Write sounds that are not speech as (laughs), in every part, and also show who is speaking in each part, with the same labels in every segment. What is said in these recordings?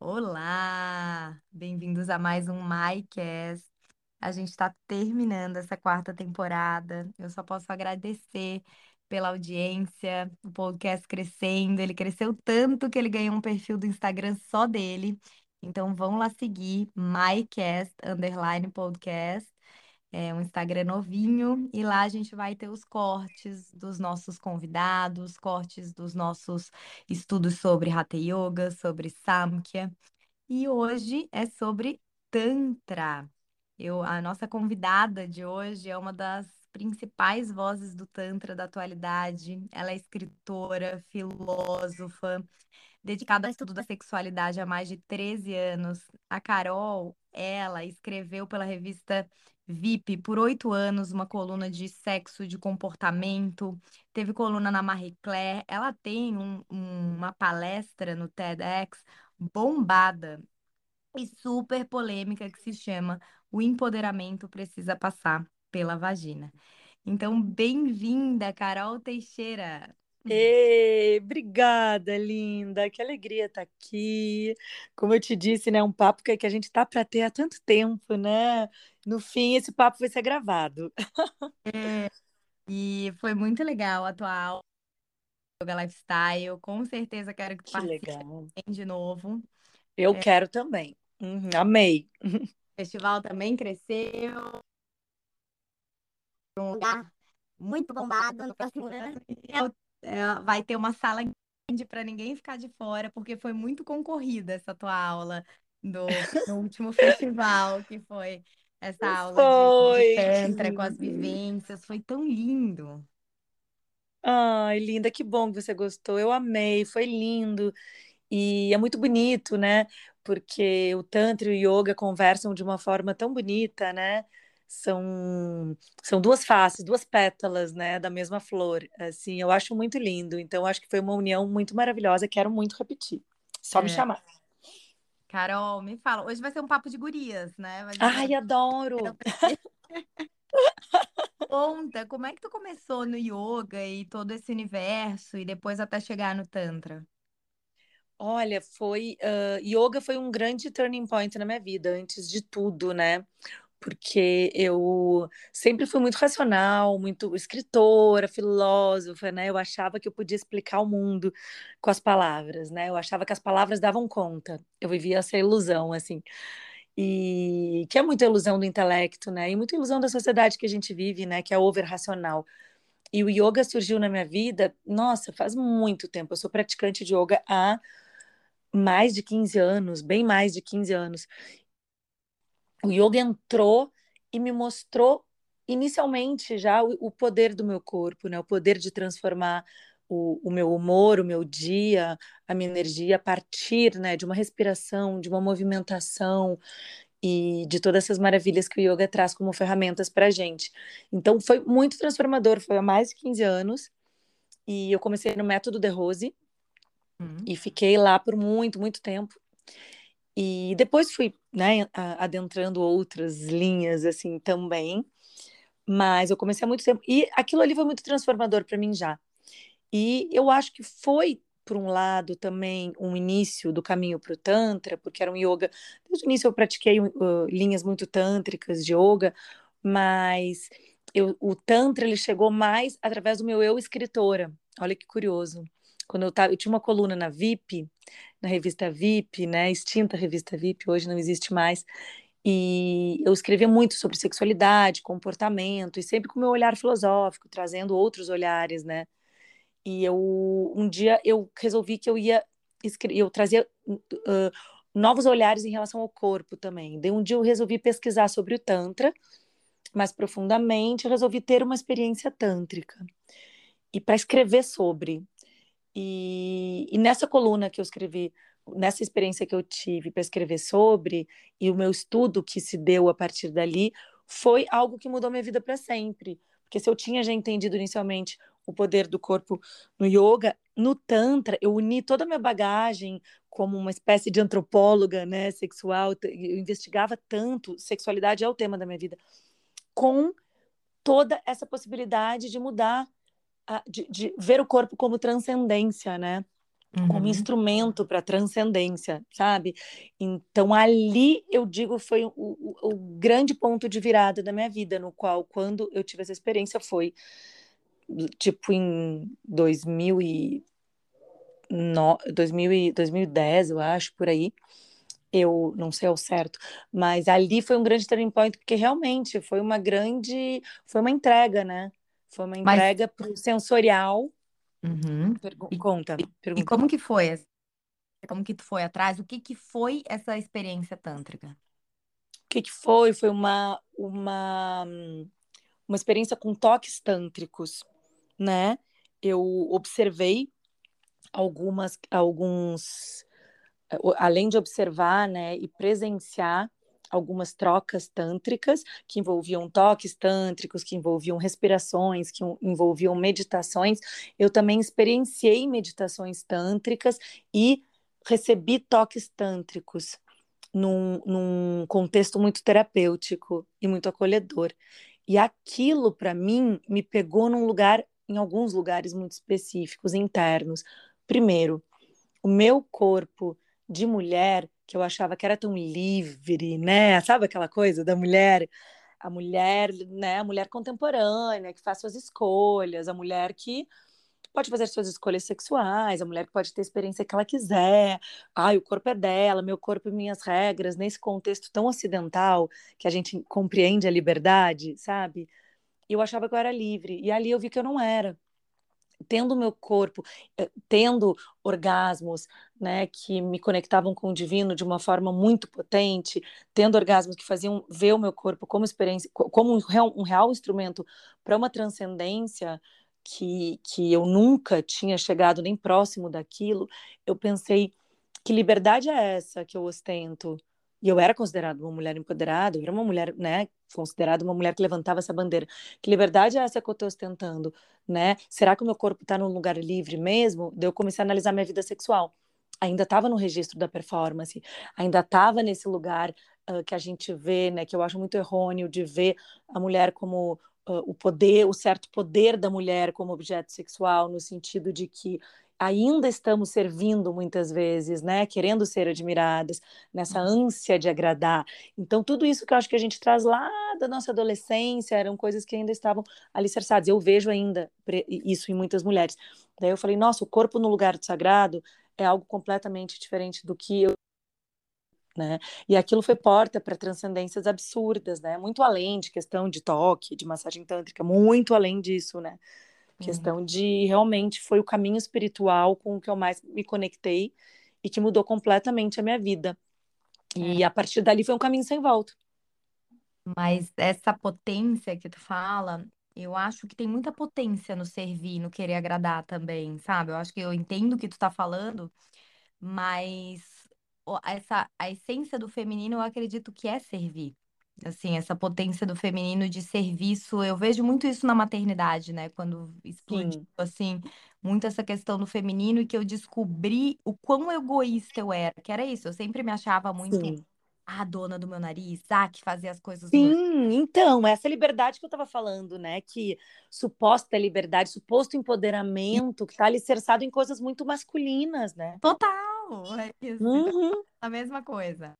Speaker 1: Olá! Bem-vindos a mais um MyCast. A gente está terminando essa quarta temporada. Eu só posso agradecer pela audiência, o podcast crescendo. Ele cresceu tanto que ele ganhou um perfil do Instagram só dele. Então vão lá seguir MyCast underline podcast. É um Instagram novinho e lá a gente vai ter os cortes dos nossos convidados, cortes dos nossos estudos sobre Hatha Yoga, sobre Samkhya. E hoje é sobre Tantra. Eu, a nossa convidada de hoje é uma das principais vozes do Tantra da atualidade. Ela é escritora, filósofa, dedicada ao estudo da sexualidade há mais de 13 anos. A Carol, ela escreveu pela revista VIP por oito anos, uma coluna de sexo, de comportamento, teve coluna na Marie Claire. Ela tem um- um- uma palestra no TEDx bombada e super polêmica que se chama O Empoderamento Precisa Passar pela Vagina. Então, bem-vinda, Carol Teixeira.
Speaker 2: Ê, obrigada, linda. Que alegria estar aqui. Como eu te disse, né, um papo que, a gente está para ter há tanto tempo, né? No fim, esse papo vai ser gravado.
Speaker 1: É, e foi muito legal a tua aula Yoga Lifestyle. Com certeza quero que tu
Speaker 2: Que
Speaker 1: participe de novo.
Speaker 2: Eu quero também. Uhum, amei. (laughs)
Speaker 1: O festival também cresceu. Um lugar muito bombado no próximo ano. É, vai ter uma sala grande para ninguém ficar de fora, porque foi muito concorrida essa tua aula do, no último festival, que foi essa aula de, de
Speaker 2: Foi.
Speaker 1: Tantra com as vivências. Foi tão lindo.
Speaker 2: Ai, linda, que bom que você gostou. Eu amei, foi lindo. E é muito bonito, né? Porque o Tantra e o Yoga conversam de uma forma tão bonita, né? São, são duas faces, duas pétalas, né, da mesma flor. Assim, eu acho muito lindo. Então, acho que foi uma união muito maravilhosa. Quero muito repetir. Só me
Speaker 1: É.
Speaker 2: chamar.
Speaker 1: Carol, me fala. Hoje vai ser um papo de gurias, né? Vai
Speaker 2: Ai, adoro! (laughs)
Speaker 1: Conta, como é que tu começou no yoga e todo esse universo e depois até chegar no Tantra?
Speaker 2: Olha, foi. ah, yoga foi um grande turning point na minha vida, antes de tudo, né? Porque eu sempre fui muito racional, muito escritora, filósofa, né? Eu achava que eu podia explicar o mundo com as palavras, né? Eu achava que as palavras davam conta. Eu vivia essa ilusão, assim. E que é muita ilusão do intelecto, né? E muita ilusão da sociedade que a gente vive, né? Que é over-racional. E o yoga surgiu na minha vida, nossa, faz muito tempo. Eu sou praticante de yoga há mais de 15 anos, bem mais de 15 anos. O yoga entrou e me mostrou inicialmente já o, o poder do meu corpo, né? O poder de transformar o, o meu humor, o meu dia, a minha energia a partir, né, de uma respiração, de uma movimentação e de todas essas maravilhas que o yoga traz como ferramentas para a gente. Então foi muito transformador, foi há mais de 15 anos e eu comecei no método de Rose
Speaker 1: Hum.
Speaker 2: e fiquei lá por muito, muito tempo. E depois fui, né, adentrando outras linhas assim também, mas eu comecei há muito tempo e aquilo ali foi muito transformador para mim já. E eu acho que foi por um lado também um início do caminho para o tantra, porque era um yoga. Desde o início eu pratiquei uh, linhas muito tântricas de yoga, mas eu, o tantra ele chegou mais através do meu eu escritora. Olha que curioso. Quando eu tava, eu tinha uma coluna na VIP, na revista VIP, né, extinta revista VIP, hoje não existe mais. E eu escrevia muito sobre sexualidade, comportamento, e sempre com meu olhar filosófico, trazendo outros olhares, né? E eu um dia eu resolvi que eu ia eu trazia uh, novos olhares em relação ao corpo também. Daí um dia eu resolvi pesquisar sobre o tantra mais profundamente, eu resolvi ter uma experiência tântrica e para escrever sobre. E, e nessa coluna que eu escrevi, nessa experiência que eu tive para escrever sobre, e o meu estudo que se deu a partir dali, foi algo que mudou minha vida para sempre. Porque se eu tinha já entendido inicialmente o poder do corpo no yoga, no tantra eu uni toda a minha bagagem como uma espécie de antropóloga, né, sexual, eu investigava tanto, sexualidade é o tema da minha vida, com toda essa possibilidade de mudar, de, de ver o corpo como transcendência, né? uhum. como instrumento para transcendência, sabe? Então ali eu digo foi o, o, o, grande ponto de virada da minha vida, no qual quando eu tive essa experiência foi tipo em 2000 e no, 2000 e 2010, eu acho, por aí. Eu não sei ao certo, mas ali foi um grande turning point, porque realmente foi uma grande, foi uma entrega, né? Foi uma entrega mas... para o sensorial
Speaker 1: Uhum.
Speaker 2: Pergu e, conta,
Speaker 1: pergunta. E como que foi? Como que tu foi atrás? O que que foi essa experiência tântrica?
Speaker 2: O que que foi? Foi uma, uma, uma experiência com toques tântricos, né? Eu observei algumas, alguns, além de observar, né, e presenciar algumas trocas tântricas que envolviam toques tântricos, que envolviam respirações, que envolviam meditações. Eu também experienciei meditações tântricas e recebi toques tântricos num, num contexto muito terapêutico e muito acolhedor. E aquilo, para mim, me pegou num lugar, em alguns lugares muito específicos, internos. Primeiro, o meu corpo de mulher que eu achava que era tão livre, né? Sabe aquela coisa da mulher, a mulher, né? A mulher contemporânea que faz suas escolhas, a mulher que pode fazer suas escolhas sexuais, a mulher que pode ter a experiência que ela quiser. Ai, o corpo é dela, meu corpo e minhas regras, nesse contexto tão ocidental que a gente compreende a liberdade, sabe? Eu achava que eu era livre e ali eu vi que eu não era tendo meu corpo, eh, tendo orgasmos, né, que me conectavam com o divino de uma forma muito potente, tendo orgasmos que faziam ver o meu corpo como experiência, como um real, um real instrumento para uma transcendência que, que eu nunca tinha chegado nem próximo daquilo, eu pensei que liberdade é essa que eu ostento? E eu era considerada uma mulher empoderada, eu era uma mulher, né, considerada uma mulher que levantava essa bandeira. Que liberdade é essa que eu estou ostentando, né? Será que o meu corpo está num lugar livre mesmo? Daí eu comecei a analisar minha vida sexual. Ainda estava no registro da performance, ainda estava nesse lugar uh, que a gente vê, né, que eu acho muito errôneo de ver a mulher como uh, o poder, o certo poder da mulher como objeto sexual, no sentido de que ainda estamos servindo muitas vezes, né, querendo ser admiradas, nessa uhum. ânsia de agradar. Então, tudo isso que eu acho que a gente traz lá da nossa adolescência eram coisas que ainda estavam alicerçadas. Eu vejo ainda isso em muitas mulheres. Daí eu falei, nossa, o corpo no lugar do sagrado é algo completamente diferente do que eu né? E aquilo foi porta para transcendências absurdas, né? Muito além de questão de toque, de massagem tântrica, muito além disso, né? Questão de realmente foi o caminho espiritual com o que eu mais me conectei e que mudou completamente a minha vida. E é. a partir dali foi um caminho sem volta.
Speaker 1: Mas essa potência que tu fala, eu acho que tem muita potência no servir, no querer agradar também, sabe? Eu acho que eu entendo o que tu tá falando, mas essa a essência do feminino eu acredito que é servir. Assim, essa potência do feminino de serviço, eu vejo muito isso na maternidade, né? Quando explodiu, assim, muito essa questão do feminino e que eu descobri o quão egoísta eu era, que era isso, eu sempre me achava muito
Speaker 2: Sim.
Speaker 1: a dona do meu nariz, ah, que fazia as coisas
Speaker 2: do. Sim, então, essa liberdade que eu estava falando, né? Que suposta liberdade, suposto empoderamento, que está alicerçado em coisas muito masculinas, né?
Speaker 1: Total, é isso,
Speaker 2: Uhum.
Speaker 1: a mesma coisa.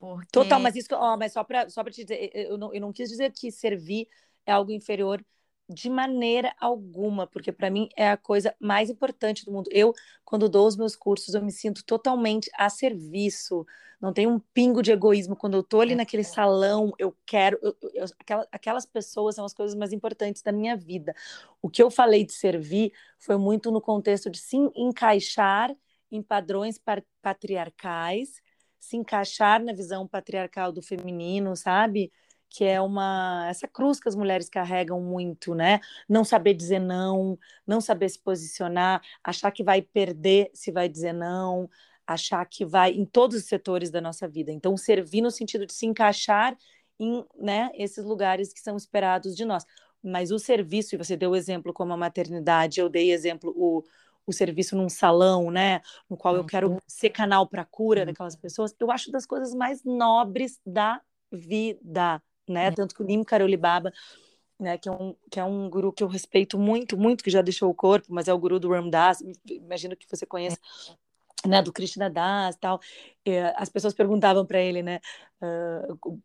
Speaker 1: Porque...
Speaker 2: Total, mas isso, ó, mas só para só te dizer, eu não, eu não quis dizer que servir é algo inferior de maneira alguma, porque para mim é a coisa mais importante do mundo. Eu, quando dou os meus cursos, eu me sinto totalmente a serviço. Não tem um pingo de egoísmo. Quando eu tô ali naquele salão, eu quero. Eu, eu, aquelas, aquelas pessoas são as coisas mais importantes da minha vida. O que eu falei de servir foi muito no contexto de se encaixar em padrões patriarcais se encaixar na visão patriarcal do feminino, sabe? Que é uma essa cruz que as mulheres carregam muito, né? Não saber dizer não, não saber se posicionar, achar que vai perder se vai dizer não, achar que vai em todos os setores da nossa vida. Então, servir no sentido de se encaixar em, né, esses lugares que são esperados de nós. Mas o serviço, e você deu exemplo como a maternidade, eu dei exemplo o o serviço num salão, né, no qual eu quero ser canal para cura daquelas pessoas, eu acho das coisas mais nobres da vida, né? Tanto que o Nim Karoli Baba né, que é um que é um guru que eu respeito muito, muito, que já deixou o corpo, mas é o guru do Ram Dass, imagino que você conheça, né, do Krishna Das, tal. E, as pessoas perguntavam para ele, né, uh,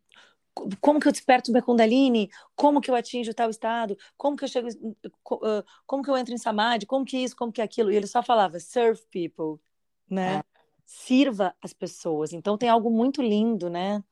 Speaker 2: como que eu desperto minha Kundalini? Como que eu atinjo tal estado? Como que eu chego, como que eu entro em Samadhi? Como que isso? Como que aquilo? E ele só falava, serve people, né? É. Sirva as pessoas. Então tem algo muito lindo, né?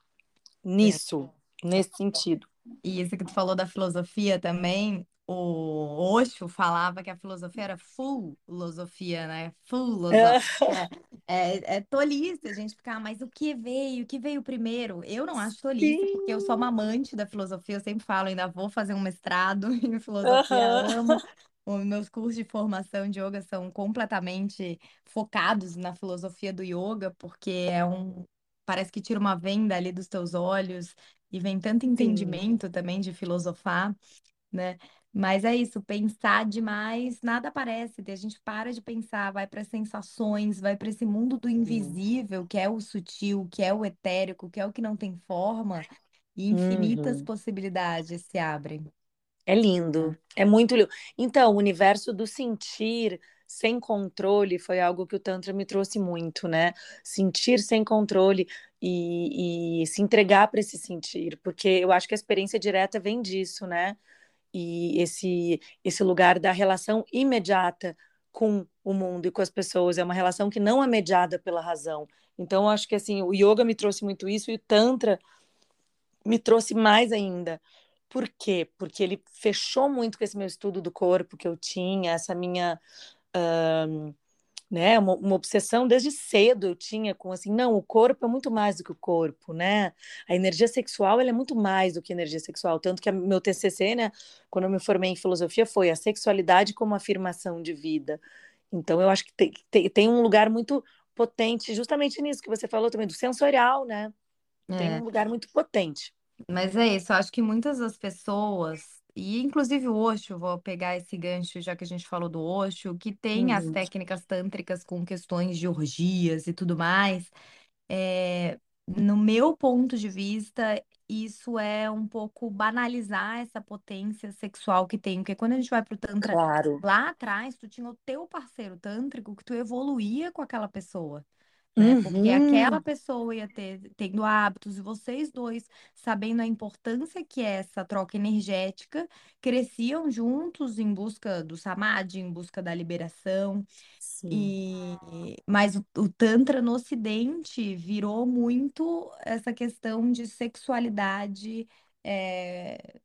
Speaker 2: Nisso, é. nesse sentido.
Speaker 1: E isso que tu falou da filosofia também, o Osho falava que a filosofia era full filosofia, né? Full filosofia. (laughs) É, é, tolice a gente ficar, mas o que veio? O que veio primeiro? Eu não acho tolice, Sim. porque eu sou uma amante da filosofia, eu sempre falo, ainda vou fazer um mestrado (laughs) em filosofia, amo. (laughs) Os meus cursos de formação de yoga são completamente focados na filosofia do yoga, porque é um. Parece que tira uma venda ali dos teus olhos e vem tanto entendimento Sim. também de filosofar, né? Mas é isso, pensar demais, nada aparece. A gente para de pensar, vai para sensações, vai para esse mundo do invisível, que é o sutil, que é o etérico, que é o que não tem forma, e infinitas uhum. possibilidades se abrem.
Speaker 2: É lindo, é muito lindo. Então, o universo do sentir sem controle foi algo que o Tantra me trouxe muito, né? Sentir sem controle e, e se entregar para esse sentir, porque eu acho que a experiência direta vem disso, né? E esse esse lugar da relação imediata com o mundo e com as pessoas é uma relação que não é mediada pela razão. Então acho que assim, o yoga me trouxe muito isso e o tantra me trouxe mais ainda. Por quê? Porque ele fechou muito com esse meu estudo do corpo que eu tinha, essa minha uh, né? Uma, uma, obsessão desde cedo eu tinha com assim, não, o corpo é muito mais do que o corpo, né? A energia sexual ela é muito mais do que energia sexual, tanto que a, meu TCC, né, quando eu me formei em filosofia, foi a sexualidade como afirmação de vida. Então eu acho que tem, tem, tem um lugar muito potente, justamente nisso que você falou também do sensorial, né? Tem é. um lugar muito potente.
Speaker 1: Mas é isso, eu acho que muitas das pessoas e inclusive o Osho, vou pegar esse gancho, já que a gente falou do Osho, que tem as uhum. técnicas tântricas com questões de orgias e tudo mais. É, no meu ponto de vista, isso é um pouco banalizar essa potência sexual que tem. Porque quando a gente vai pro Tantra,
Speaker 2: Claro.
Speaker 1: lá atrás, tu tinha o teu parceiro tântrico que tu evoluía com aquela pessoa né? Porque aquela
Speaker 2: Uhum.
Speaker 1: pessoa ia ter tendo hábitos e vocês dois, sabendo a importância que é essa troca energética, cresciam juntos em busca do samadhi, em busca da liberação.
Speaker 2: Sim.
Speaker 1: E mas o, o Tantra no Ocidente virou muito essa questão de sexualidade é,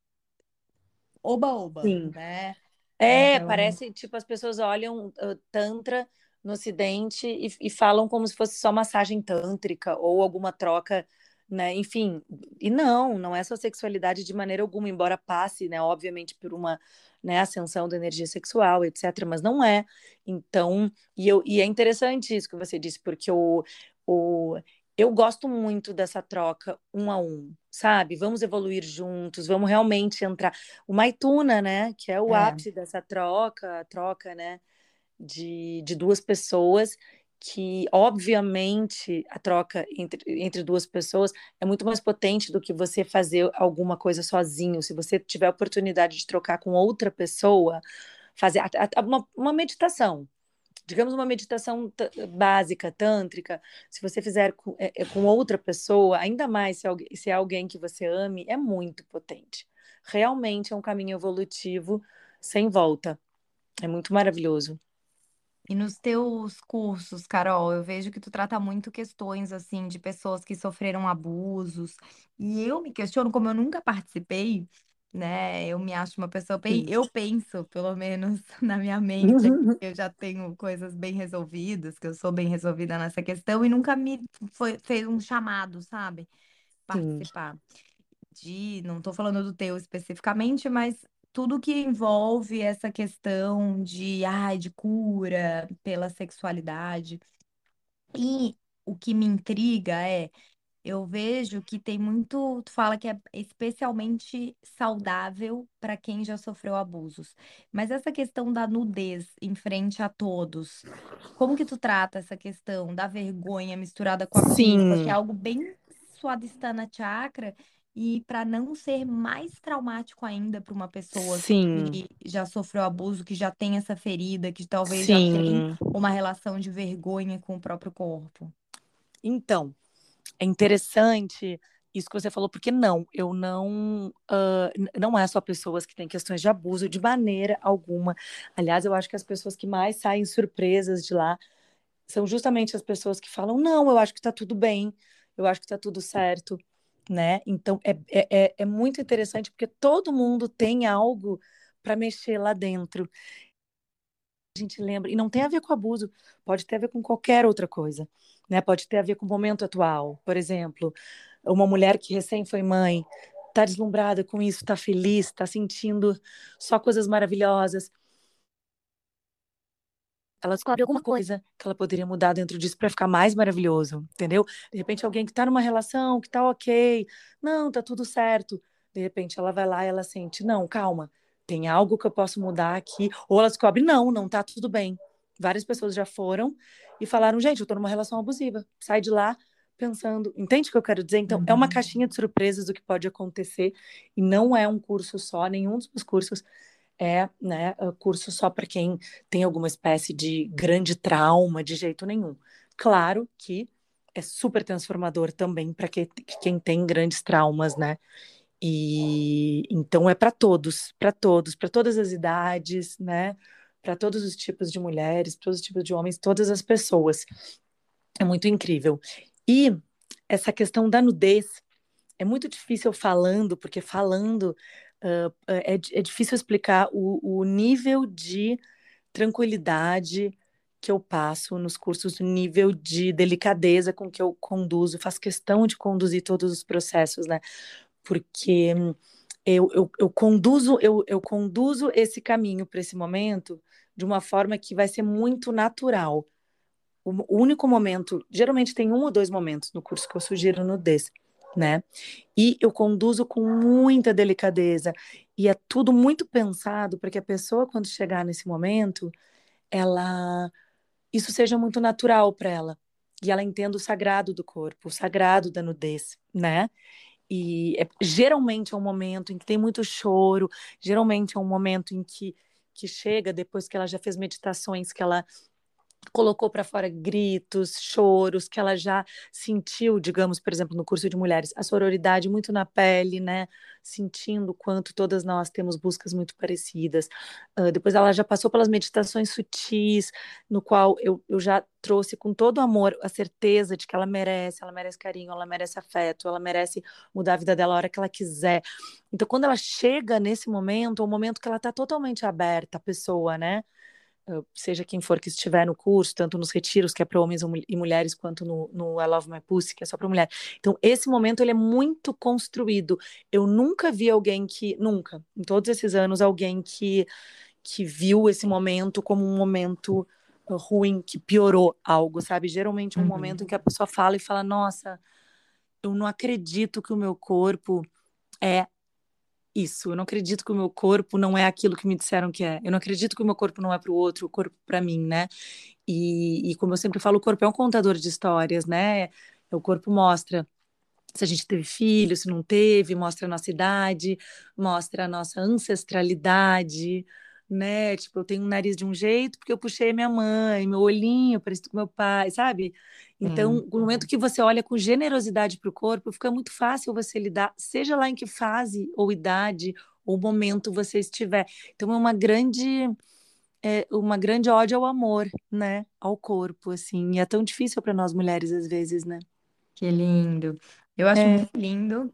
Speaker 1: oba-oba,
Speaker 2: Sim.
Speaker 1: né?
Speaker 2: É,
Speaker 1: Então,
Speaker 2: parece, tipo, as pessoas olham uh, Tantra no Ocidente e, e falam como se fosse só massagem tântrica ou alguma troca, né? Enfim, e não, não é só sexualidade de maneira alguma, embora passe, né? Obviamente por uma né, ascensão da energia sexual, etc. Mas não é. Então, e, eu, e é interessante isso que você disse, porque o, o, eu gosto muito dessa troca um a um, sabe? Vamos evoluir juntos, vamos realmente entrar. O Maituna, né? Que é o
Speaker 1: é.
Speaker 2: ápice dessa troca, troca, né? De, de duas pessoas que, obviamente, a troca entre, entre duas pessoas é muito mais potente do que você fazer alguma coisa sozinho. Se você tiver a oportunidade de trocar com outra pessoa, fazer uma, uma meditação, digamos uma meditação básica, tântrica, se você fizer com, é, é, com outra pessoa, ainda mais se, alguém, se é alguém que você ame, é muito potente. Realmente é um caminho evolutivo sem volta. É muito maravilhoso.
Speaker 1: E nos teus cursos, Carol, eu vejo que tu trata muito questões assim de pessoas que sofreram abusos. E eu me questiono, como eu nunca participei, né? Eu me acho uma pessoa bem, eu penso, pelo menos (laughs) na minha mente, que (laughs) eu já tenho coisas bem resolvidas, que eu sou bem resolvida nessa questão e nunca me foi fez um chamado, sabe?
Speaker 2: Sim.
Speaker 1: Participar de, não estou falando do teu especificamente, mas tudo que envolve essa questão de, ai, de cura pela sexualidade. E o que me intriga é, eu vejo que tem muito, tu fala que é especialmente saudável para quem já sofreu abusos. Mas essa questão da nudez em frente a todos, como que tu trata essa questão da vergonha misturada com a culpa, que é
Speaker 2: Sim.
Speaker 1: algo bem Swadhisthana Chakra E para não ser mais traumático ainda para uma pessoa
Speaker 2: Sim,
Speaker 1: que já sofreu abuso, que já tem essa ferida, que talvez já tem
Speaker 2: sim.
Speaker 1: uma relação de vergonha com o próprio corpo.
Speaker 2: Então, é interessante isso que você falou, porque não, eu não, uh, não é só pessoas que têm questões de abuso de maneira alguma. Aliás, eu acho que as pessoas que mais saem surpresas de lá são justamente as pessoas que falam, não, eu acho que está tudo bem, eu acho que está tudo certo, né? Então, é, é, é, é muito interessante, porque todo mundo tem algo para mexer lá dentro. A gente lembra, e não tem a ver com abuso, pode ter a ver com qualquer outra coisa, né? Pode ter a ver com o momento atual, por exemplo, uma mulher que recém foi mãe, está deslumbrada com isso, está feliz, está sentindo só coisas maravilhosas. Ela descobre alguma coisa que ela poderia mudar dentro disso para ficar mais maravilhoso, entendeu? De repente, alguém que está numa relação, que está ok, não, tá tudo certo. De repente, ela vai lá e ela sente, não, calma, tem algo que eu posso mudar aqui. Ou ela descobre, não, não tá tudo bem. Várias pessoas já foram e falaram, gente, eu tô numa relação abusiva. Sai de lá, pensando. Entende o que eu quero dizer? Então, uhum. é uma uhum. caixinha de surpresas do que pode acontecer e não é um curso só, nenhum dos meus cursos é né, curso só para quem tem alguma espécie de grande trauma, de jeito nenhum. Claro que é super transformador também para que, quem tem grandes traumas, né? E então é para todos, para todos, para todas as idades, né? Para todos os tipos de mulheres, todos os tipos de homens, todas as pessoas. É muito incrível. E essa questão da nudez é muito difícil falando, porque falando uh, é, é difícil explicar o, o nível de tranquilidade que eu passo nos cursos, o nível de delicadeza com que eu conduzo, faço questão de conduzir todos os processos, né? Porque eu, eu, eu conduzo eu, eu conduzo esse caminho para esse momento de uma forma que vai ser muito natural o único momento, geralmente tem um ou dois momentos no curso que eu sugiro nudez, né? E eu conduzo com muita delicadeza e é tudo muito pensado para que a pessoa quando chegar nesse momento, ela isso seja muito natural para ela e ela entenda o sagrado do corpo, o sagrado da nudez, né? E é, geralmente é um momento em que tem muito choro, geralmente é um momento em que que chega depois que ela já fez meditações que ela colocou para fora gritos, choros, que ela já sentiu, digamos, por exemplo, no curso de mulheres, a sororidade muito na pele, né? Sentindo quanto todas nós temos buscas muito parecidas. Uh, depois ela já passou pelas meditações sutis, no qual eu, eu já trouxe com todo amor a certeza de que ela merece, ela merece carinho, ela merece afeto, ela merece mudar a vida dela a hora que ela quiser. Então, quando ela chega nesse momento, é um momento que ela está totalmente aberta, a pessoa, né? Seja quem for que estiver no curso, tanto nos retiros, que é para homens e mulheres, quanto no, no I Love My Pussy, que é só para mulher. Então, esse momento, ele é muito construído. Eu nunca vi alguém que, nunca, em todos esses anos, alguém que, que viu esse momento como um momento uh, ruim, que piorou algo, sabe? Geralmente é um uhum. momento em que a pessoa fala e fala, nossa, eu não acredito que o meu corpo é isso. Eu não acredito que o meu corpo não é aquilo que me disseram que é. Eu não acredito que o meu corpo não é para o outro, o corpo para mim, né? E, e, como eu sempre falo, o corpo é um contador de histórias, né? O corpo mostra se a gente teve filho, se não teve, mostra a nossa idade, mostra a nossa ancestralidade, né? Tipo, eu tenho um nariz de um jeito porque eu puxei minha mãe, meu olhinho parecido com meu pai, sabe? Então, hum. no momento que você olha com generosidade para o corpo, fica muito fácil você lidar, seja lá em que fase ou idade ou momento você estiver. Então, é uma grande é uma grande ódio ao amor, né? Ao corpo, assim. E é tão difícil para nós mulheres às vezes, né?
Speaker 1: Que lindo. Eu acho é. muito lindo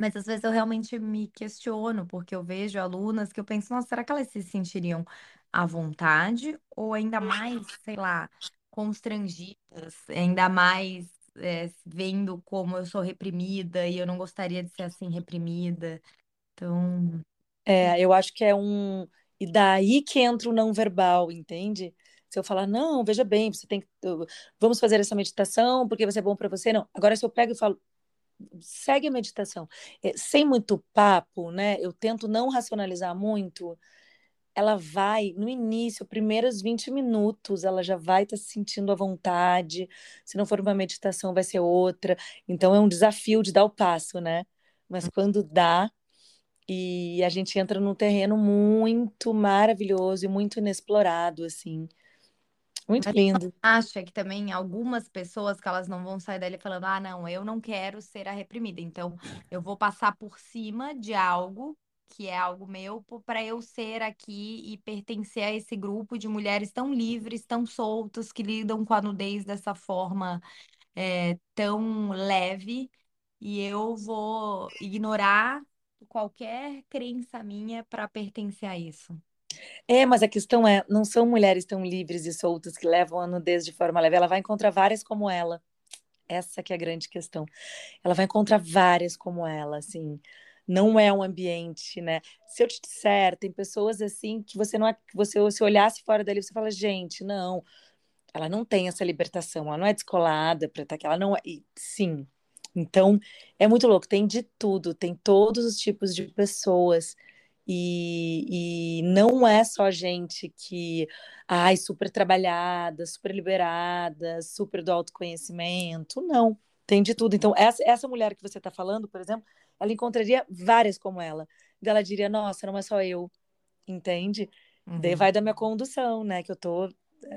Speaker 1: mas às vezes eu realmente me questiono, porque eu vejo alunas que eu penso, nossa, será que elas se sentiriam à vontade ou ainda mais, sei lá, constrangidas, ainda mais é, vendo como eu sou reprimida e eu não gostaria de ser assim reprimida. Então.
Speaker 2: É, eu acho que é um. E daí que entra o não verbal, entende? Se eu falar, não, veja bem, você tem que. Vamos fazer essa meditação porque vai ser bom para você. Não. Agora, se eu pego e falo, segue a meditação. É, sem muito papo, né? Eu tento não racionalizar muito. Ela vai, no início, primeiros 20 minutos, ela já vai estar tá se sentindo à vontade. Se não for uma meditação, vai ser outra. Então, é um desafio de dar o passo, né? mas quando dá, e a gente entra num terreno muito maravilhoso e muito inexplorado, assim. Muito
Speaker 1: Mas
Speaker 2: lindo.
Speaker 1: acha que também algumas pessoas que elas não vão sair dali falando, ah, não, eu não quero ser a reprimida, então eu vou passar por cima de algo que é algo meu para eu ser aqui e pertencer a esse grupo de mulheres tão livres, tão soltas, que lidam com a nudez dessa forma é, tão leve, e eu vou ignorar qualquer crença minha para pertencer a isso.
Speaker 2: É, mas a questão é, não são mulheres tão livres e soltas que levam a nudez de forma leve. Ela vai encontrar várias como ela. Essa que é a grande questão. Ela vai encontrar várias como ela, assim. Não é um ambiente, né? Se eu te disser, tem pessoas assim que você não que você se olhasse fora dali, você fala, gente, não, ela não tem essa libertação, ela não é descolada para estar aqui, ela não é. E, sim. Então, é muito louco, tem de tudo, tem todos os tipos de pessoas. E, e não é só gente que, ai, super trabalhada, super liberada, super do autoconhecimento, não. Tem de tudo. Então, essa, essa mulher que você está falando, por exemplo, ela encontraria várias como ela. Ela diria, nossa, não é só eu, entende? Uhum. Daí vai da minha condução, né? Que eu tô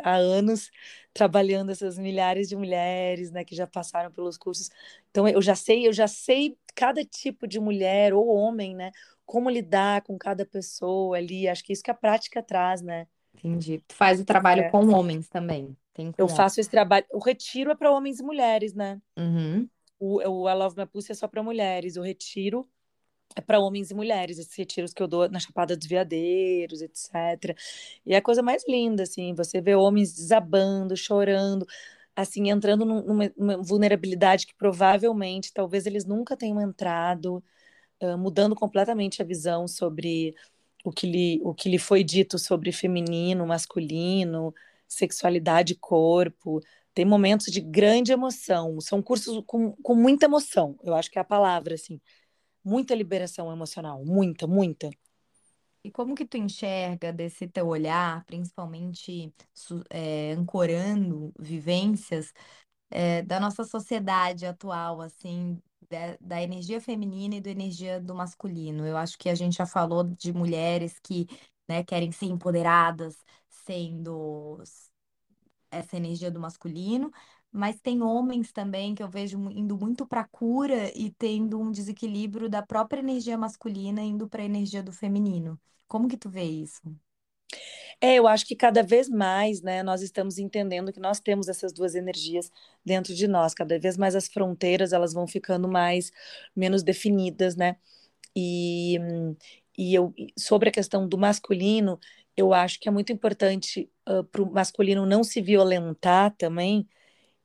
Speaker 2: há anos trabalhando essas milhares de mulheres, né, que já passaram pelos cursos. Então eu já sei, eu já sei cada tipo de mulher ou homem, né, como lidar com cada pessoa ali. Acho que isso que a prática traz, né?
Speaker 1: Entendi. Tu faz o trabalho é. com homens também.
Speaker 2: Tem eu faço esse trabalho. O retiro é para homens e mulheres, né?
Speaker 1: Uhum.
Speaker 2: O, o I Love My Pussy é só para mulheres. O retiro é para homens e mulheres, esses retiros que eu dou na Chapada dos Veadeiros, etc. E é a coisa mais linda, assim, você vê homens desabando, chorando, assim, entrando numa, numa vulnerabilidade que provavelmente, talvez eles nunca tenham entrado, mudando completamente a visão sobre o que, lhe, o que lhe foi dito sobre feminino, masculino, sexualidade, corpo. Tem momentos de grande emoção, são cursos com, com muita emoção, eu acho que é a palavra, assim muita liberação emocional, muita, muita.
Speaker 1: E como que tu enxerga desse teu olhar, principalmente é, ancorando vivências é, da nossa sociedade atual, assim, da, energia feminina e da energia do masculino? Eu acho que a gente já falou de mulheres que né, querem ser empoderadas, sendo essa energia do masculino, mas tem homens também que eu vejo indo muito para cura e tendo um desequilíbrio da própria energia masculina indo para a energia do feminino. Como que tu vê isso?
Speaker 2: É, eu acho que cada vez mais, né, nós estamos entendendo que nós temos essas duas energias dentro de nós. Cada vez mais as fronteiras elas vão ficando mais menos definidas, né? E, e eu sobre a questão do masculino, eu acho que é muito importante uh, para o masculino não se violentar também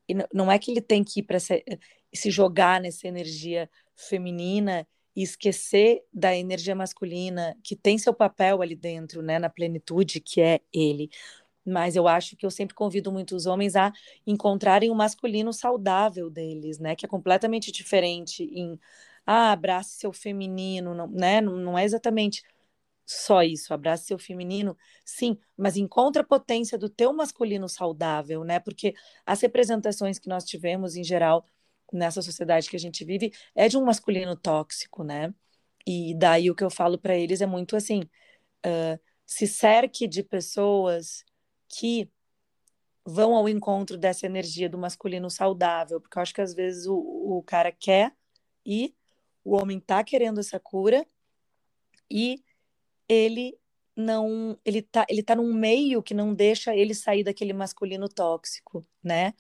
Speaker 2: e não é que ele tem que ir para se, se jogar nessa energia feminina e esquecer da energia masculina que tem seu papel ali dentro, né, na plenitude que é ele. Mas eu acho que eu sempre convido muitos homens a encontrarem o masculino saudável deles, né, que é completamente diferente em ah, abrace seu feminino, não, né? Não, não é exatamente só isso, abrace seu feminino, sim, mas encontra a potência do teu masculino saudável, né? Porque as representações que nós tivemos em geral nessa sociedade que a gente vive é de um masculino tóxico, né? E daí o que eu falo para eles é muito assim: uh, se cerque de pessoas que vão ao encontro dessa energia do masculino saudável, porque eu acho que às vezes o, o cara quer e o homem tá querendo essa cura e ele não ele tá ele tá num meio que não deixa ele sair daquele masculino tóxico, né?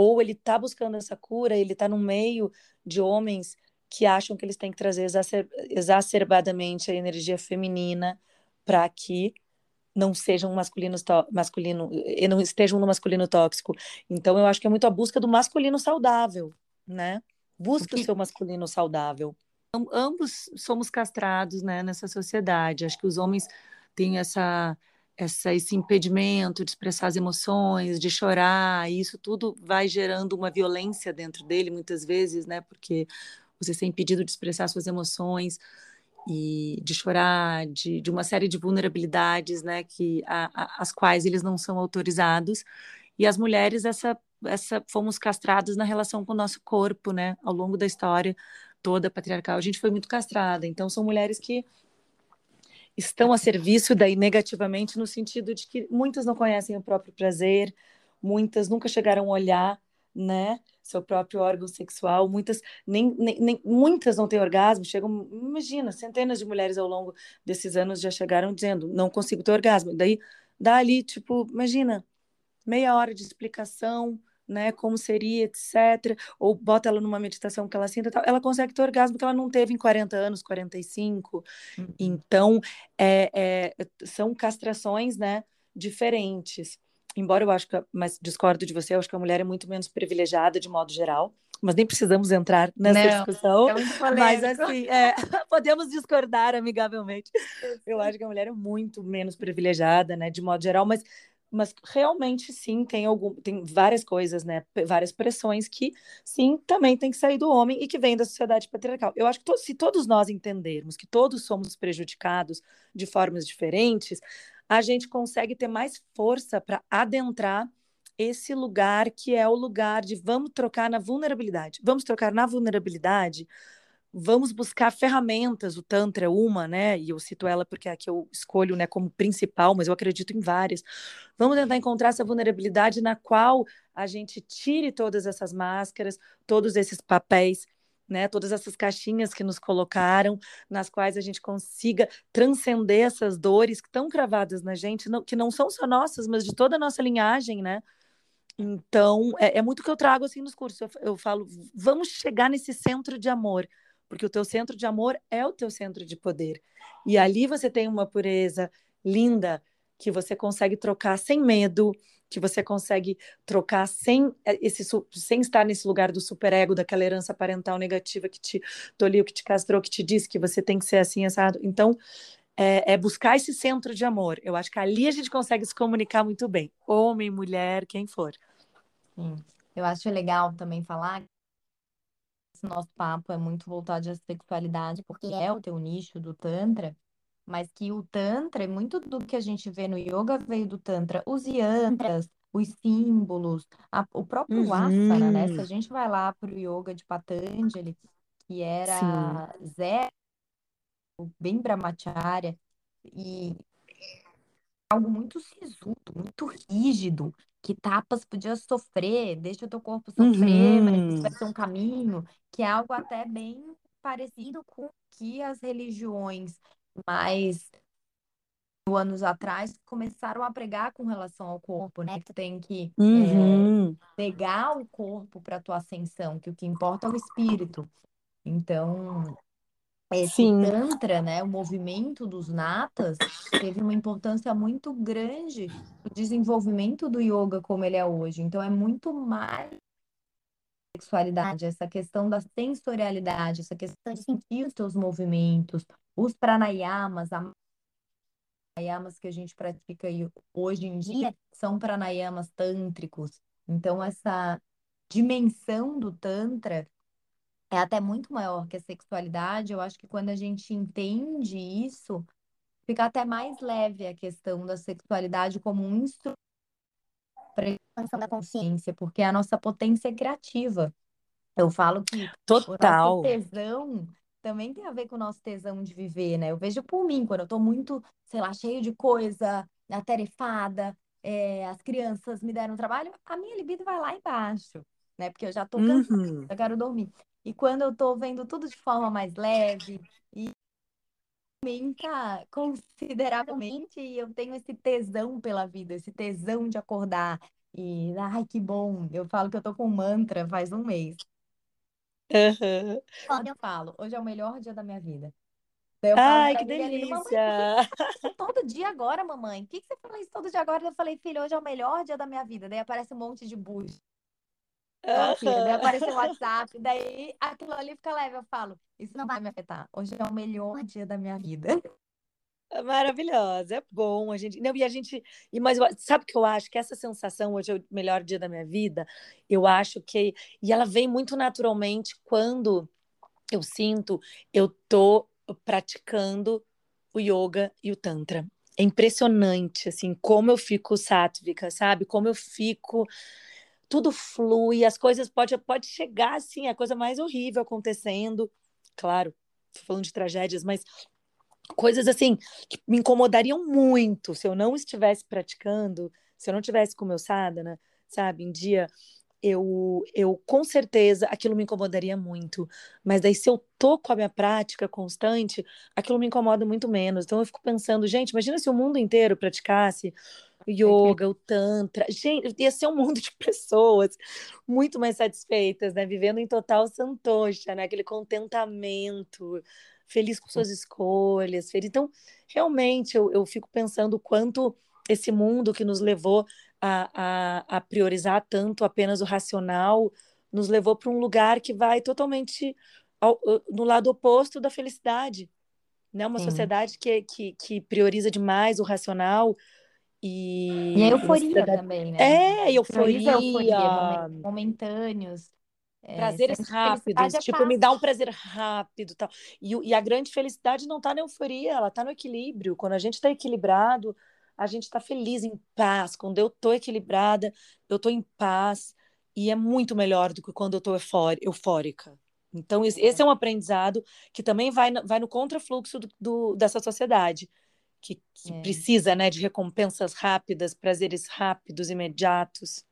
Speaker 2: Ou ele tá buscando essa cura, ele tá num meio de homens que acham que eles têm que trazer exacer, exacerbadamente a energia feminina para que não sejam masculinos masculino e não estejam no masculino tóxico. Então eu acho que é muito a busca do masculino saudável, né? Busca o seu masculino saudável ambos somos castrados né, nessa sociedade. Acho que os homens têm essa, essa, esse impedimento de expressar as emoções, de chorar, e isso tudo vai gerando uma violência dentro dele, muitas vezes, né? Porque você ser impedido de expressar suas emoções e de chorar, de, de uma série de vulnerabilidades, né? Que, a, a, as quais eles não são autorizados. E as mulheres, essa, essa fomos castradas na relação com o nosso corpo, né? Ao longo da história toda patriarcal, a gente foi muito castrada. Então, são mulheres que estão a serviço daí negativamente no sentido de que muitas não conhecem o próprio prazer, muitas nunca chegaram a olhar, né, seu próprio órgão sexual, muitas nem, nem, nem muitas não têm orgasmo, chegam, imagina, centenas de mulheres ao longo desses anos já chegaram dizendo, não consigo ter orgasmo. Daí dá ali, tipo, imagina, meia hora de explicação, né, como seria, etc. Ou bota ela numa meditação que ela sinta, tal, ela consegue ter orgasmo que ela não teve em 40 anos, 45. Uhum. Então, é, é, são castrações, né, diferentes. Embora eu acho que, mas discordo de você, eu acho que a mulher é muito menos privilegiada de modo geral, mas nem precisamos entrar nessa não, discussão. É (laughs) mas assim, é, (laughs) podemos discordar amigavelmente. Eu acho que a mulher é muito menos privilegiada, né, de modo geral, mas mas realmente sim tem algum tem várias coisas né várias pressões que sim também tem que sair do homem e que vem da sociedade patriarcal. Eu acho que to se todos nós entendermos que todos somos prejudicados de formas diferentes a gente consegue ter mais força para adentrar esse lugar que é o lugar de vamos trocar na vulnerabilidade. Vamos trocar na vulnerabilidade vamos buscar ferramentas, o Tantra é uma, né? E eu cito ela porque é a que eu escolho né, como principal, mas eu acredito em várias. Vamos tentar encontrar essa vulnerabilidade na qual a gente tire todas essas máscaras, todos esses papéis. Né, todas essas caixinhas que nos colocaram, nas quais a gente consiga transcender essas dores que estão cravadas na gente, não, que não são só nossas, mas de toda a nossa linhagem, né? Então, é, é muito que eu trago assim nos cursos. Eu, eu falo, vamos chegar nesse centro de amor, porque o teu centro de amor é o teu centro de poder. E ali você tem uma pureza linda que você consegue trocar sem medo, que você consegue trocar sem eh, esse sem estar nesse lugar do superego, daquela herança parental negativa que te toliu, que te castrou, que te disse que você tem que ser assim assado. Então, é, é, buscar esse centro de amor. Eu acho que ali a gente consegue se comunicar muito bem, homem, mulher, quem for.
Speaker 1: Sim. Eu acho legal também falar esse nosso papo é muito voltado à sexualidade, porque é o teu nicho do Tantra, mas que o Tantra, muito do que a gente vê no yoga veio do Tantra. Os yantras, os símbolos, a, o próprio uhum. asana, né? Se a gente vai lá para o yoga de Patanjali, que era Sim. zero, bem brahmacharya, e algo muito sisudo, muito rígido, que tapas podia sofrer, deixa o teu corpo sofrer, mas isso vai uhum. ser um caminho, que é algo até bem parecido com o que as religiões mais anos atrás começaram a pregar com relação ao corpo, né? Que tu tem que uhum. é, pegar o corpo para tua ascensão, que o que importa é o espírito. Então, esse Sim. Tantra, né, o movimento dos natas, teve uma importância muito grande no desenvolvimento do yoga como ele é hoje. Então, é muito mais sexualidade, essa questão da sensorialidade, essa questão de sentir os teus movimentos, os pranayamas, as pranayamas que a gente pratica hoje em dia são pranayamas tântricos. Então, essa dimensão do Tantra é até muito maior que a sexualidade. Eu acho que quando a gente entende isso, fica até mais leve a questão da sexualidade como um instrumento para a expansão da consciência, porque é a nossa potência criativa. Eu falo que
Speaker 2: Total.
Speaker 1: o nosso tesão também tem a ver com o nosso tesão de viver, né? Eu vejo por mim, quando eu tô muito, sei lá, cheio de coisa, atarefada, é, as crianças me deram trabalho, a minha libido vai lá embaixo, né? Porque eu já tô cansada, uhum. eu quero dormir. E quando eu tô vendo tudo de forma mais leve e aumenta consideravelmente e eu tenho esse tesão pela vida, esse tesão de acordar. E, ai, que bom. Eu falo que eu tô com um mantra faz um mês. Eu falo, hoje é o melhor dia da minha vida. Daí eu
Speaker 2: falo Ai, que delícia!
Speaker 1: todo dia agora, mamãe? Por que, que você fala isso todo dia agora? Eu falei, filho, hoje é o melhor dia da minha vida. Daí aparece um monte de bucho. Então, filho, daí apareceu o WhatsApp, daí aquilo ali fica leve. Eu falo, isso não vai me afetar. Hoje é o melhor dia da minha vida.
Speaker 2: É maravilhosa, é bom a gente. Não, e a gente. E, mas sabe o que eu acho? Que essa sensação hoje é o melhor dia da minha vida. Eu acho que. E ela vem muito naturalmente quando eu sinto eu tô praticando o yoga e o tantra. É impressionante, assim, como eu fico sátvika, sabe? Como eu fico tudo flui, as coisas pode, pode chegar assim, a coisa mais horrível acontecendo. claro, falando de tragédias, mas coisas assim que me incomodariam muito se eu não estivesse praticando, se eu não tivesse com meu sadhana, sabe, em dia eu, eu com certeza aquilo me incomodaria muito. Mas daí, se eu tô com a minha prática constante, aquilo me incomoda muito menos. Então eu fico pensando, gente, imagina se o mundo inteiro praticasse o yoga, o tantra. Gente, ia ser um mundo de pessoas muito mais satisfeitas, né? Vivendo em total santosha, né? Aquele contentamento, feliz com suas escolhas. Feliz... Então, realmente, eu, eu fico pensando o quanto esse mundo que nos levou a, a, a priorizar tanto apenas o racional nos levou para um lugar que vai totalmente ao, no lado oposto da felicidade. Né? Uma Sim. sociedade que, que, que prioriza demais o racional e...
Speaker 1: E a euforia sociedade... também, né?
Speaker 2: É, euforia.
Speaker 1: euforia momentâneos.
Speaker 2: É, prazeres rápidos, tipo, me dá um prazer rápido tal. E, e a grande felicidade não está na euforia, ela está no equilíbrio. Quando a gente está equilibrado, a gente está feliz, em paz. Quando eu estou equilibrada, eu estou em paz. E é muito melhor do que quando eu estou eufórica. Então, esse é um aprendizado que também vai, vai no contrafluxo do, do dessa sociedade, que, que é. precisa né, de recompensas rápidas, prazeres rápidos, imediatos.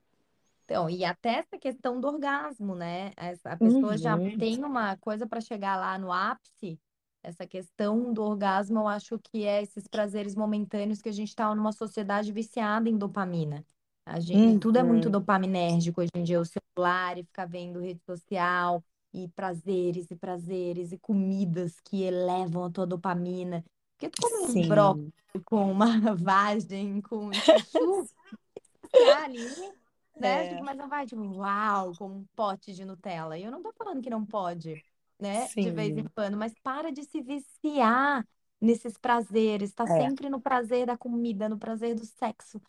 Speaker 1: Então, e até essa questão do orgasmo, né? A pessoa uhum. já tem uma coisa para chegar lá no ápice, essa questão do orgasmo, eu acho que é esses prazeres momentâneos que a gente está numa sociedade viciada em dopamina. A gente, uhum. Tudo é muito dopaminérgico hoje em dia, o celular e ficar vendo rede social, e prazeres e prazeres, e comidas que elevam a tua dopamina. Porque tu come Sim. um brócolis com uma (laughs) vagem, com chuchu, ali, né? É. Mas não vai, tipo, uau, com um pote de Nutella. E eu não tô falando que não pode né? Sim. De vez em quando, mas para de se viciar nesses prazeres, tá é. sempre no prazer da comida, no prazer do sexo,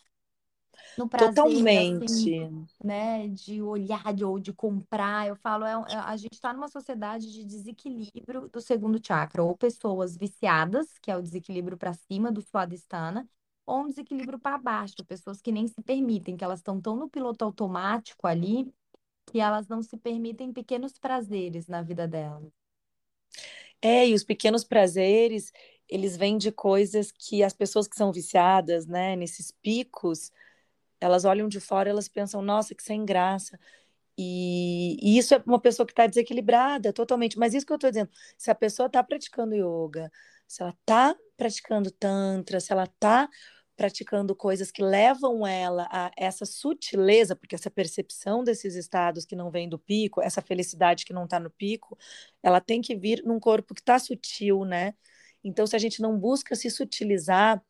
Speaker 1: no prazer
Speaker 2: Totalmente.
Speaker 1: Assim, né, de olhar de, ou de comprar. Eu falo, é, é a gente está numa sociedade de desequilíbrio do segundo chakra, ou pessoas viciadas, que é o desequilíbrio para cima do Swadhisthana, ou um desequilíbrio para baixo, pessoas que nem se permitem, que elas estão tão no piloto automático ali, que elas não se permitem pequenos prazeres na vida delas.
Speaker 2: É, e os pequenos prazeres, eles vêm de coisas que as pessoas que são viciadas, né, nesses picos, elas olham de fora, elas pensam, nossa, que sem graça. E, e isso é uma pessoa que está desequilibrada totalmente. Mas isso que eu estou dizendo, se a pessoa está praticando yoga, se ela está praticando tantra, se ela está praticando coisas que levam ela a essa sutileza, porque essa percepção desses estados que não vem do pico, essa felicidade que não está no pico, ela tem que vir num corpo que está sutil, né? Então, se a gente não busca se sutilizar,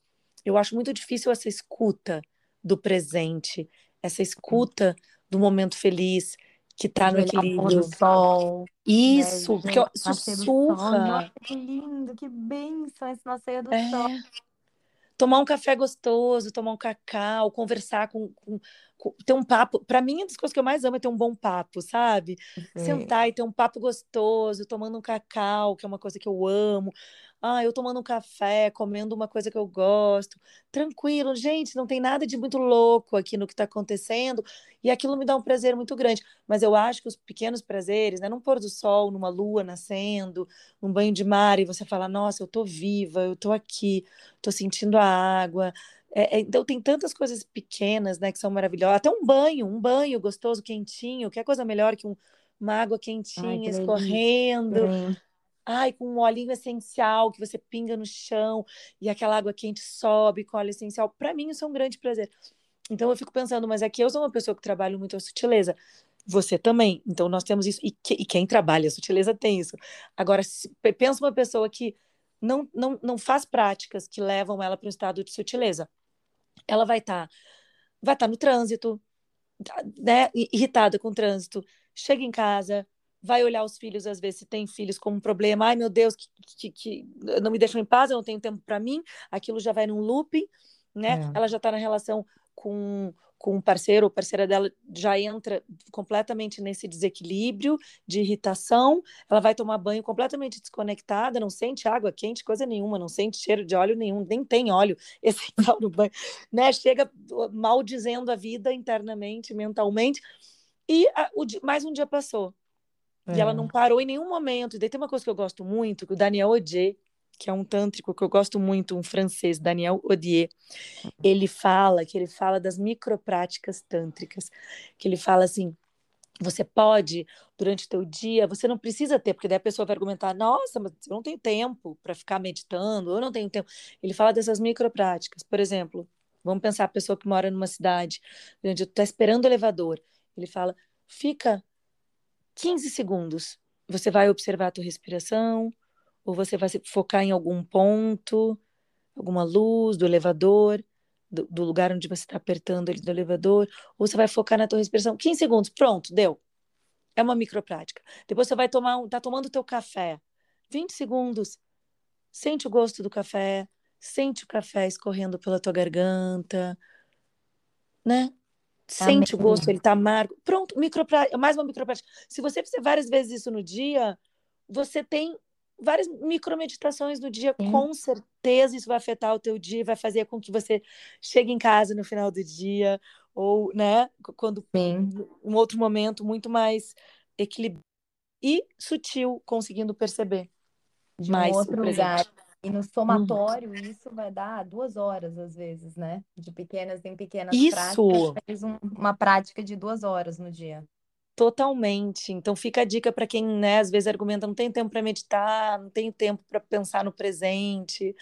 Speaker 2: eu acho muito difícil essa escuta do presente, essa escuta do momento feliz que está no equilíbrio.
Speaker 1: Do sol,
Speaker 2: Isso, né? porque sussurra. Nossa,
Speaker 1: que lindo, que bênção esse nascer do é. sol
Speaker 2: tomar um café gostoso, tomar um cacau, conversar com, com, com ter um papo. Para mim, uma das coisas que eu mais amo é ter um bom papo, sabe? Sentar e ter um papo gostoso, tomando um cacau, que é uma coisa que eu amo ah, eu tomando um café, comendo uma coisa que eu gosto, tranquilo, gente, não tem nada de muito louco aqui no que está acontecendo, e aquilo me dá um prazer muito grande. Mas eu acho que os pequenos prazeres, né, num pôr do sol, numa lua nascendo, num banho de mar, e você fala, nossa, eu tô viva, eu tô aqui, tô sentindo a água. É, é, então tem tantas coisas pequenas, né, que são maravilhosas. Até um banho, um banho gostoso, quentinho, que é coisa melhor que um, uma água quentinha Ai, escorrendo. Ai, com um olhinho essencial que você pinga no chão e aquela água quente sobe com óleo essencial. Para mim, isso é um grande prazer. Então eu fico pensando, mas é que eu sou uma pessoa que trabalha muito a sutileza. Você também. Então nós temos isso. E, que, e quem trabalha a sutileza tem isso. Agora, se, pensa uma pessoa que não, não, não faz práticas que levam ela para um estado de sutileza. Ela vai estar tá, vai tá no trânsito, tá, né, irritada com o trânsito, chega em casa, vai olhar os filhos, às vezes, se tem filhos como um problema, ai meu Deus, que, que, que não me deixam em paz, eu não tenho tempo para mim, aquilo já vai num looping, né? É. Ela já está na relação com, com um parceiro ou parceira dela, já entra completamente nesse desequilíbrio de irritação, ela vai tomar banho completamente desconectada, não sente água quente, coisa nenhuma, não sente cheiro de óleo nenhum, nem tem óleo (laughs) essencial no banho, né? Chega mal dizendo a vida internamente, mentalmente, e a, o, mais um dia passou E ela não parou em nenhum momento. E daí tem uma coisa que eu gosto muito, que o Daniel Odier, que é um tântrico que eu gosto muito, um francês, Daniel Odier, ele fala que ele fala das micropráticas tântricas, que ele fala assim, você pode, durante o teu dia, você não precisa ter, porque daí a pessoa vai argumentar, nossa, mas eu não tenho tempo para ficar meditando, eu não tenho tempo. Ele fala dessas micropráticas. Por exemplo, vamos pensar a pessoa que mora numa cidade, onde está esperando o elevador. Ele fala, fica 15 segundos. Você vai observar a tua respiração, ou você vai se focar em algum ponto, alguma luz do elevador, do, do lugar onde você está apertando ele do elevador, ou você vai focar na tua respiração. 15 segundos, pronto, deu. É uma microprática. Depois você vai tomar, tá tomando o teu café. 20 segundos. Sente o gosto do café, sente o café escorrendo pela tua garganta, né? Sente Amém. o gosto, ele tá amargo. Pronto, microprática, mais uma microprática. Se você fizer várias vezes isso no dia, você tem várias micromeditações no dia, Sim. com certeza isso vai afetar o teu dia, vai fazer com que você chegue em casa no final do dia, ou, né, quando Sim. um outro momento muito mais equilibrado e sutil, conseguindo perceber.
Speaker 1: De mais um outro lugar. E no somatório, isso vai dar duas horas, às vezes, né? De pequenas em pequenas
Speaker 2: isso.
Speaker 1: práticas. Fez um, uma prática de duas horas no dia.
Speaker 2: Totalmente. Então fica a dica para quem, né, às vezes argumenta, não tem tempo para meditar, não tenho tempo para pensar no presente,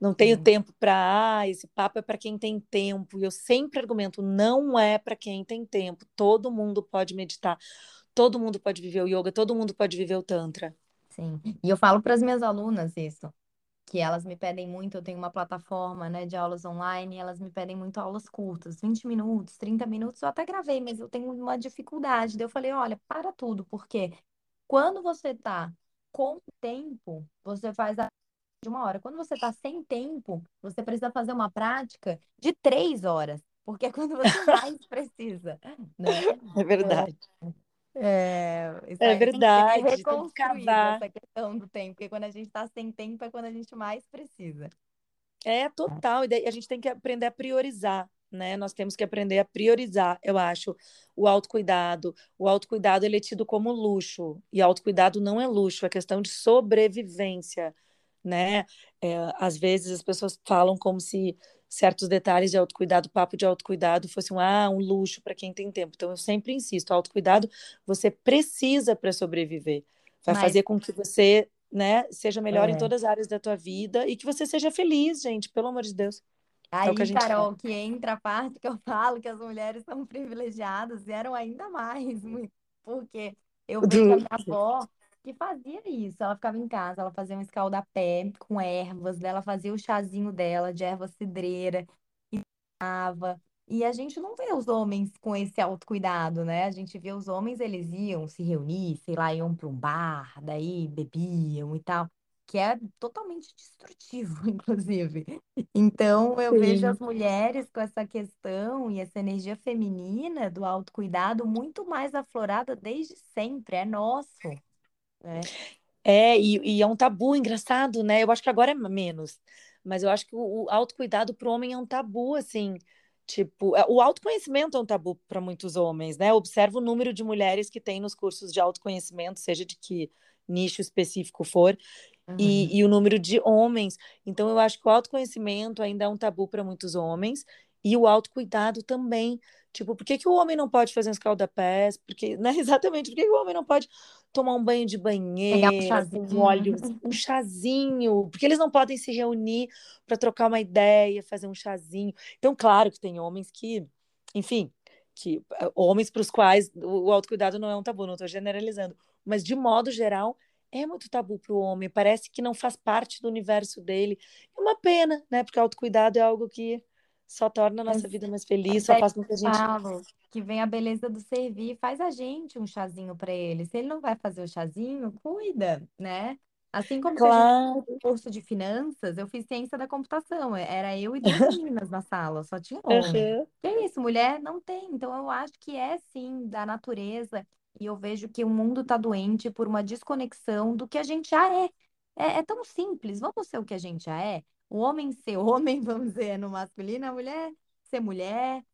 Speaker 2: não tenho tempo para, ah, esse papo é para quem tem tempo. E eu sempre argumento, não é para quem tem tempo. Todo mundo pode meditar, todo mundo pode viver o yoga, todo mundo pode viver o tantra.
Speaker 1: Sim. E eu falo para as minhas alunas isso que elas me pedem muito, eu tenho uma plataforma, né, de aulas online, e elas me pedem muito aulas curtas, 20 minutos, 30 minutos, eu até gravei, mas eu tenho uma dificuldade. Daí eu falei, olha, para tudo, porque quando você tá com tempo, você faz a de uma hora. Quando você tá sem tempo, você precisa fazer uma prática de três horas, porque é quando você (laughs) mais precisa, né?
Speaker 2: É verdade.
Speaker 1: É,
Speaker 2: é
Speaker 1: aí
Speaker 2: verdade.
Speaker 1: Tem que reconstruir essa questão do tempo, porque quando a gente está sem tempo é quando a gente mais precisa.
Speaker 2: É total, e daí a gente tem que aprender a priorizar, né? Nós temos que aprender a priorizar, eu acho, o autocuidado. O autocuidado ele é tido como luxo, e autocuidado não é luxo, é questão de sobrevivência, né? É, às vezes as pessoas falam como se certos detalhes de autocuidado, papo de autocuidado fosse um, ah, um luxo para quem tem tempo. Então eu sempre insisto, autocuidado você precisa para sobreviver. Vai Mas... fazer com que você, né, seja melhor é. em todas as áreas da tua vida e que você seja feliz, gente, pelo amor de Deus.
Speaker 1: É Aí, é que Carol, que entra a parte que eu falo que as mulheres são privilegiadas, eram ainda mais, (laughs) porque eu vejo a minha avó que fazia isso. Ela ficava em casa, ela fazia um escaldapé com ervas, dela fazia o chazinho dela de erva cidreira e tomava. E a gente não vê os homens com esse autocuidado, né? A gente vê os homens, eles iam se reunir, sei lá, iam para um bar, daí bebiam e tal, que é totalmente destrutivo, (laughs) inclusive. Então, eu Sim. vejo as mulheres com essa questão e essa energia feminina do autocuidado muito mais aflorada desde sempre, é nosso. É,
Speaker 2: é e, e, é um tabu engraçado, né? Eu acho que agora é menos, mas eu acho que o, o autocuidado para o homem é um tabu, assim. Tipo, é, o autoconhecimento é um tabu para muitos homens, né? Observa o número de mulheres que tem nos cursos de autoconhecimento, seja de que nicho específico for, uhum. e, e o número de homens. Então, eu acho que o autoconhecimento ainda é um tabu para muitos homens, e o autocuidado também. Tipo, por que, que o homem não pode fazer um escaldapés? Porque, né, (laughs) exatamente, por que, que o homem não pode tomar um banho de banheiro, um chazinho. óleo, um chazinho, porque eles não podem se reunir para trocar uma ideia, fazer um chazinho. Então, claro que tem homens que, enfim, que eh, homens para os quais o autocuidado não é um tabu, não estou generalizando, mas de modo geral é muito tabu para o homem, parece que não faz parte do universo dele. É uma pena, né? Porque o autocuidado é algo que só torna a nossa mas, vida mais feliz, só faz com que a gente.
Speaker 1: Falo que vem a beleza do servir, faz a gente um chazinho para ele. Se ele não vai fazer o chazinho, cuida, né? Assim como claro. no curso de finanças, eu fiz ciência da computação. Era eu e duas (laughs) meninas na sala, só tinha homem. Uhum. Que é isso, mulher não tem. Então eu acho que é sim da natureza. E eu vejo que o mundo está doente por uma desconexão do que a gente já é. é. É tão simples. Vamos ser o que a gente já é o homem ser homem, (laughs) vamos dizer, no masculino, a mulher ser mulher.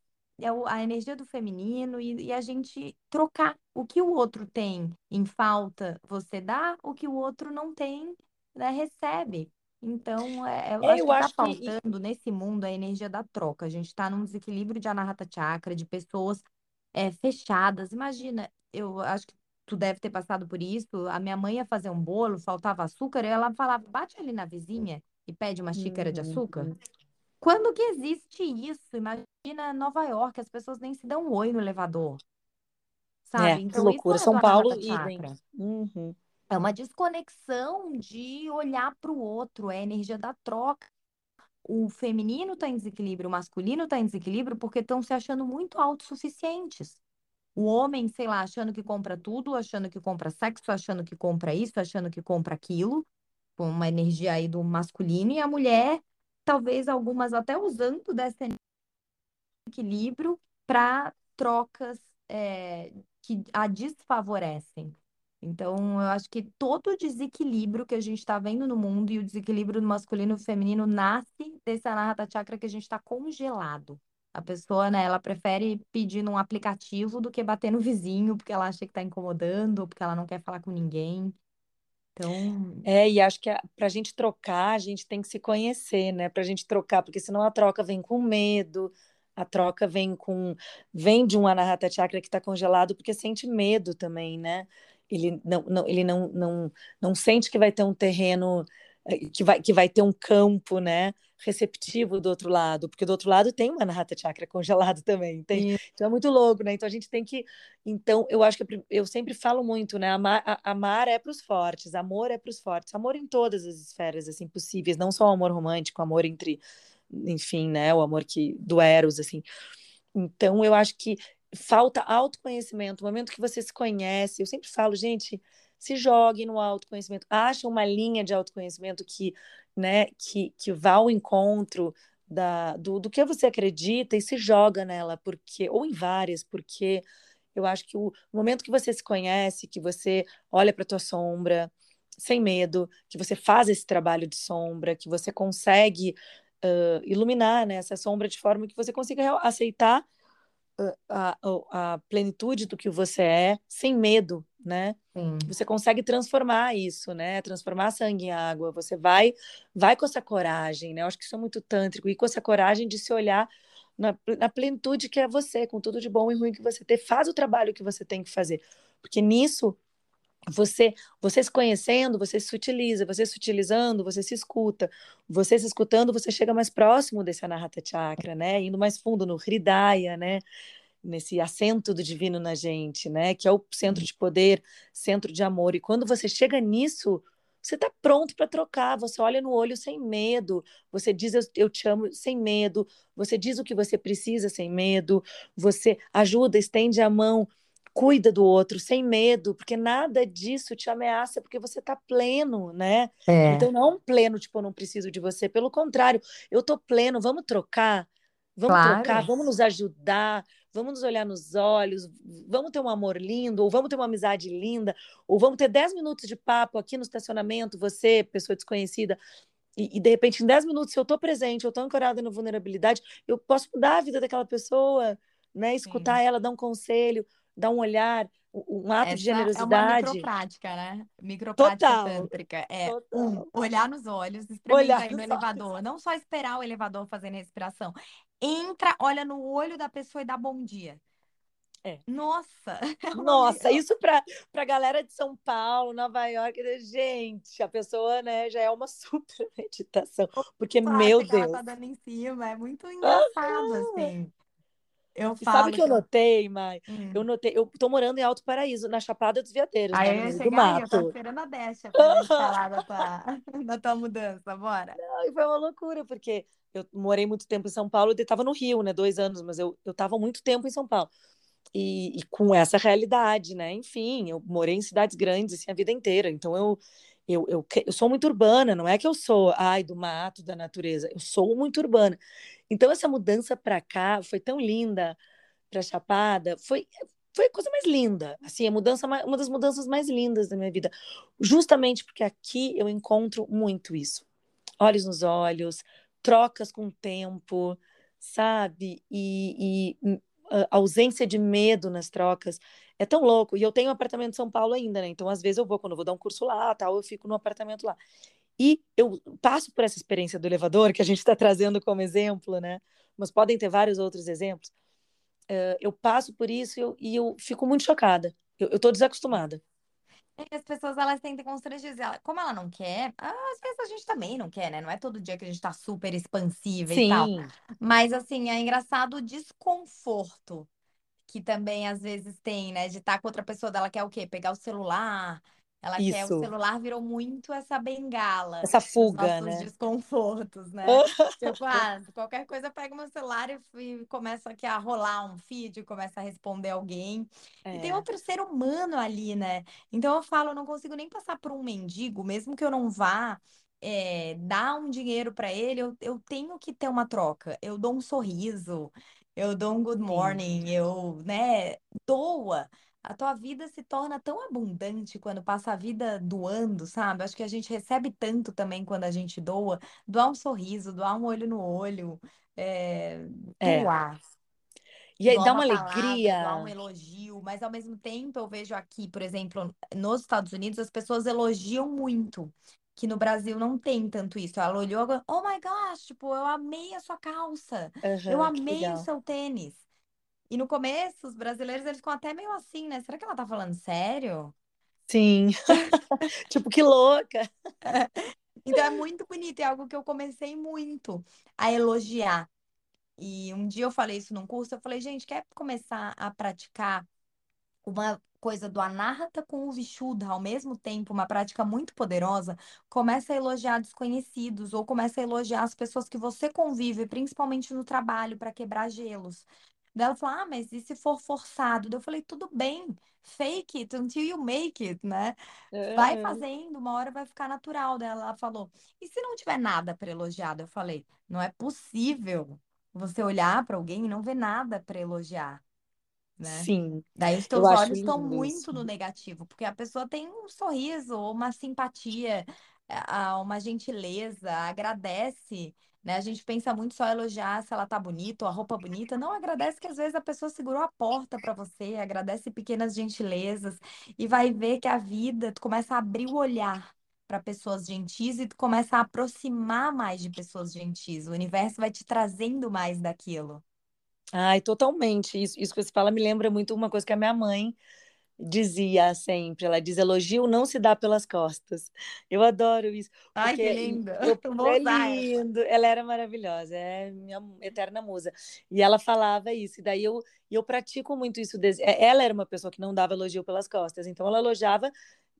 Speaker 1: é a energia do feminino e, e, a gente trocar o que o outro tem em falta, você dá, o que o outro não tem, né, recebe. Então, é, eu
Speaker 2: é,
Speaker 1: acho
Speaker 2: eu
Speaker 1: que está
Speaker 2: acho
Speaker 1: faltando que... nesse mundo a energia da troca. A gente está num desequilíbrio de anahata chakra, de pessoas é, fechadas. Imagina, eu acho que tu deve ter passado por isso. A minha mãe ia fazer um bolo, faltava açúcar, e ela falava, bate ali na vizinha e pede uma xícara de açúcar.
Speaker 2: Uhum.
Speaker 1: Quando que existe isso? Imagina Nova York, as pessoas nem se dão um oi no elevador. Sabe?
Speaker 2: É, que
Speaker 1: Então, isso
Speaker 2: loucura.
Speaker 1: é
Speaker 2: São Paulo,
Speaker 1: Anahata
Speaker 2: idem.
Speaker 1: Chakra.
Speaker 2: Uhum.
Speaker 1: É uma desconexão de olhar para o outro, é a energia da troca. O feminino está em desequilíbrio, o masculino está em desequilíbrio porque estão se achando muito autossuficientes. O homem, sei lá, achando que compra tudo, achando que compra sexo, achando que compra isso, achando que compra aquilo, com uma energia aí do masculino, e a mulher, talvez algumas até usando desse equilíbrio para trocas é, que a desfavorecem. Então, eu acho que todo o desequilíbrio que a gente está vendo no mundo e o desequilíbrio do masculino e feminino nasce desse anahata chakra que a gente está congelado. A pessoa, né, ela prefere pedir num aplicativo do que bater no vizinho porque ela acha que está incomodando porque ela não quer falar com ninguém. Então.
Speaker 2: É, e acho que para a gente trocar, a gente tem que se conhecer, né? Para a gente trocar, porque senão a troca vem com medo, a troca vem com. vem de um anahata chakra que está congelado porque sente medo também, né? Ele não, não, ele não, não, não sente que vai ter um terreno, eh, que vai, que vai ter um campo, né? Receptivo do outro lado, porque do outro lado tem uma Anahata Chakra congelado também, tem, então é muito louco, né? Então a gente tem que, então eu acho que eu sempre falo muito, né? Amar, amar é para os fortes, amor é para os fortes, amor em todas as esferas assim possíveis, não só o amor romântico, o amor entre, enfim, né? O amor que do Eros assim. Então eu acho que falta autoconhecimento, o momento que você se conhece, eu sempre falo, gente, se jogue no autoconhecimento, acha uma linha de autoconhecimento que né, que, que vá ao encontro da, do, do que você acredita e se joga nela, porque ou em várias, porque eu acho que o momento que você se conhece, que você olha para tua sombra sem medo, que você faz esse trabalho de sombra, que você consegue uh, iluminar né, essa sombra de forma que você consiga aceitar a, a, a, plenitude do que você é sem medo, né?
Speaker 1: Sim.
Speaker 2: Você consegue transformar isso, né? Transformar sangue em água. Você vai, vai com essa coragem, né? Eu acho que isso é muito tântrico e com essa coragem de se olhar na, na plenitude que é você, com tudo de bom e ruim que você tem. Faz o trabalho que você tem que fazer, porque nisso você você se conhecendo, você se utiliza, você se utilizando, você se escuta. Você se escutando, você chega mais próximo desse Anahata Chakra, né? Indo mais fundo no Hridaya, né? Nesse assento do divino na gente, né? Que é o centro de poder, centro de amor. E quando você chega nisso, você está pronto para trocar. Você olha no olho sem medo. Você diz eu, eu te amo sem medo. Você diz o que você precisa sem medo. Você ajuda, estende a mão cuida do outro sem medo, porque nada disso te ameaça, porque você está pleno, né?
Speaker 1: É.
Speaker 2: Então não é um pleno, tipo, eu não preciso de você, pelo contrário, eu tô pleno, vamos trocar, vamos
Speaker 1: Claro.
Speaker 2: trocar, vamos nos ajudar, vamos nos olhar nos olhos, vamos ter um amor lindo, ou vamos ter uma amizade linda, ou vamos ter 10 minutos de papo aqui no estacionamento, você, pessoa desconhecida, e, e, de repente, em 10 minutos, se eu estou presente, eu estou ancorada na vulnerabilidade, eu posso mudar a vida daquela pessoa, né? Escutar
Speaker 1: Sim.
Speaker 2: ela, dar um conselho, dar um olhar, um ato
Speaker 1: Essa
Speaker 2: de
Speaker 1: é uma
Speaker 2: generosidade.
Speaker 1: microprática, né? Microprática
Speaker 2: Total.
Speaker 1: tântrica. É,
Speaker 2: Total.
Speaker 1: um, olhar nos olhos,
Speaker 2: Olhar
Speaker 1: aí no elevador. Não só esperar o elevador fazendo respiração. Entra, olha no olho da pessoa e dá bom dia.
Speaker 2: É.
Speaker 1: Nossa! (laughs) é
Speaker 2: Nossa, isso para a galera de São Paulo, Nova York, gente, a pessoa, né, já é uma (laughs) super meditação, porque,
Speaker 1: Nossa,
Speaker 2: meu
Speaker 1: que ela
Speaker 2: Deus.
Speaker 1: tá dando em cima. É muito engraçado, assim. Eu
Speaker 2: E sabe
Speaker 1: falo
Speaker 2: o que eu
Speaker 1: eu...
Speaker 2: notei, Mai?
Speaker 1: Hum.
Speaker 2: Eu notei, eu tô morando em Alto Paraíso, na Chapada dos Veadeiros,
Speaker 1: Aí
Speaker 2: né,
Speaker 1: eu
Speaker 2: do
Speaker 1: chegar aí, eu tava
Speaker 2: mato.
Speaker 1: esperando a deixa pra gente falar da tua, (laughs) da tua mudança. Bora.
Speaker 2: E foi uma loucura, porque eu morei muito tempo em São Paulo e estava no Rio, né, dois anos, mas eu eu estava muito tempo em São Paulo. E, e com essa realidade, né? Enfim, eu morei em cidades grandes assim, a vida inteira, então eu, eu, eu, eu sou muito urbana, não é que eu sou, ai, do mato, da natureza, eu sou muito urbana. Então, essa mudança para cá foi tão linda para Chapada, foi, foi a coisa mais linda, assim, a mudança, uma das mudanças mais lindas da minha vida, justamente porque aqui eu encontro muito isso. Olhos nos olhos, trocas com o tempo, sabe? E, e ausência de medo nas trocas. É tão louco. E eu tenho um apartamento em São Paulo ainda, né? Então, às vezes, eu vou, quando eu vou dar um curso lá, tal, eu fico no apartamento lá. E eu passo por essa experiência do elevador, que a gente está trazendo como exemplo, né? Mas podem ter vários outros exemplos. Uh, eu passo por isso e eu, e eu fico muito chocada. Eu estou desacostumada.
Speaker 1: E as pessoas elas tentam constranger, como ela não quer, às vezes a gente também não quer, né? Não é todo dia que a gente tá super expansiva Sim. e tal. Mas assim, é engraçado o desconforto que também às vezes tem, né? De estar tá com outra pessoa, dela quer o quê? Pegar o celular, ela Isso. quer, o celular virou muito essa bengala.
Speaker 2: Essa fuga,
Speaker 1: né? desconfortos, né? (laughs) tipo, ah, qualquer coisa pega meu celular e, começa aqui a rolar um feed, começa a responder alguém. É. E tem é. outro ser humano ali, né? Então eu falo, eu não consigo nem passar por um mendigo, mesmo que eu não vá é, dar um dinheiro para ele, eu, eu tenho que ter uma troca. Eu dou um sorriso, eu dou um good morning, Sim. eu, né, doa a tua vida se torna tão abundante quando passa a vida doando, sabe? Acho que a gente recebe tanto também quando a gente doa, doar um sorriso, doar um olho no olho, é, doar. É.
Speaker 2: E aí dá uma, uma palavra, alegria.
Speaker 1: Doar um elogio, mas ao mesmo tempo eu vejo aqui, por exemplo, nos Estados Unidos, as pessoas elogiam muito. Que no Brasil não tem tanto isso. Ela olhou, oh my gosh, tipo, eu amei a sua calça, uhum, eu amei o seu tênis. E no começo, os brasileiros, eles ficam até meio assim, né? Será que ela tá falando sério?
Speaker 2: Sim. (laughs) tipo, que louca. (laughs)
Speaker 1: Então é muito bonito, é algo que eu comecei muito a elogiar. E um dia eu falei isso num curso, eu falei, gente, quer começar a praticar uma coisa do anahata com o vishuddha ao mesmo tempo, uma prática muito poderosa, começa a elogiar desconhecidos ou começa a elogiar as pessoas que você convive, principalmente no trabalho, para quebrar gelos. Daí ela falou: Ah, mas e se for forçado? Daí eu falei: Tudo bem, fake it until you make it, né? Vai fazendo, uma hora vai ficar natural. Daí ela falou: E se não tiver nada para elogiar? Daí eu falei: Não é possível você olhar para alguém e não ver nada para elogiar. Né?
Speaker 2: Sim.
Speaker 1: Daí os teus olhos estão muito isso. no negativo, porque a pessoa tem um sorriso, uma simpatia, uma gentileza, agradece. Né? A gente pensa muito só elogiar se ela tá bonita ou a roupa bonita. Não, agradece que às vezes a pessoa segurou a porta para você, agradece pequenas gentilezas e vai ver que a vida, tu começa a abrir o olhar para pessoas gentis e tu começa a aproximar mais de pessoas gentis. O universo vai te trazendo mais daquilo.
Speaker 2: Ai, totalmente. Isso, isso que você fala me lembra muito uma coisa que a minha mãe dizia sempre, ela diz, elogio não se dá pelas costas. Eu adoro isso.
Speaker 1: Ai, que linda.
Speaker 2: Eu, (laughs) é lindo. Ela era maravilhosa, é minha eterna musa. E ela falava isso, e daí eu, eu pratico muito isso. É, ela era uma pessoa que não dava elogio pelas costas, então ela elogiava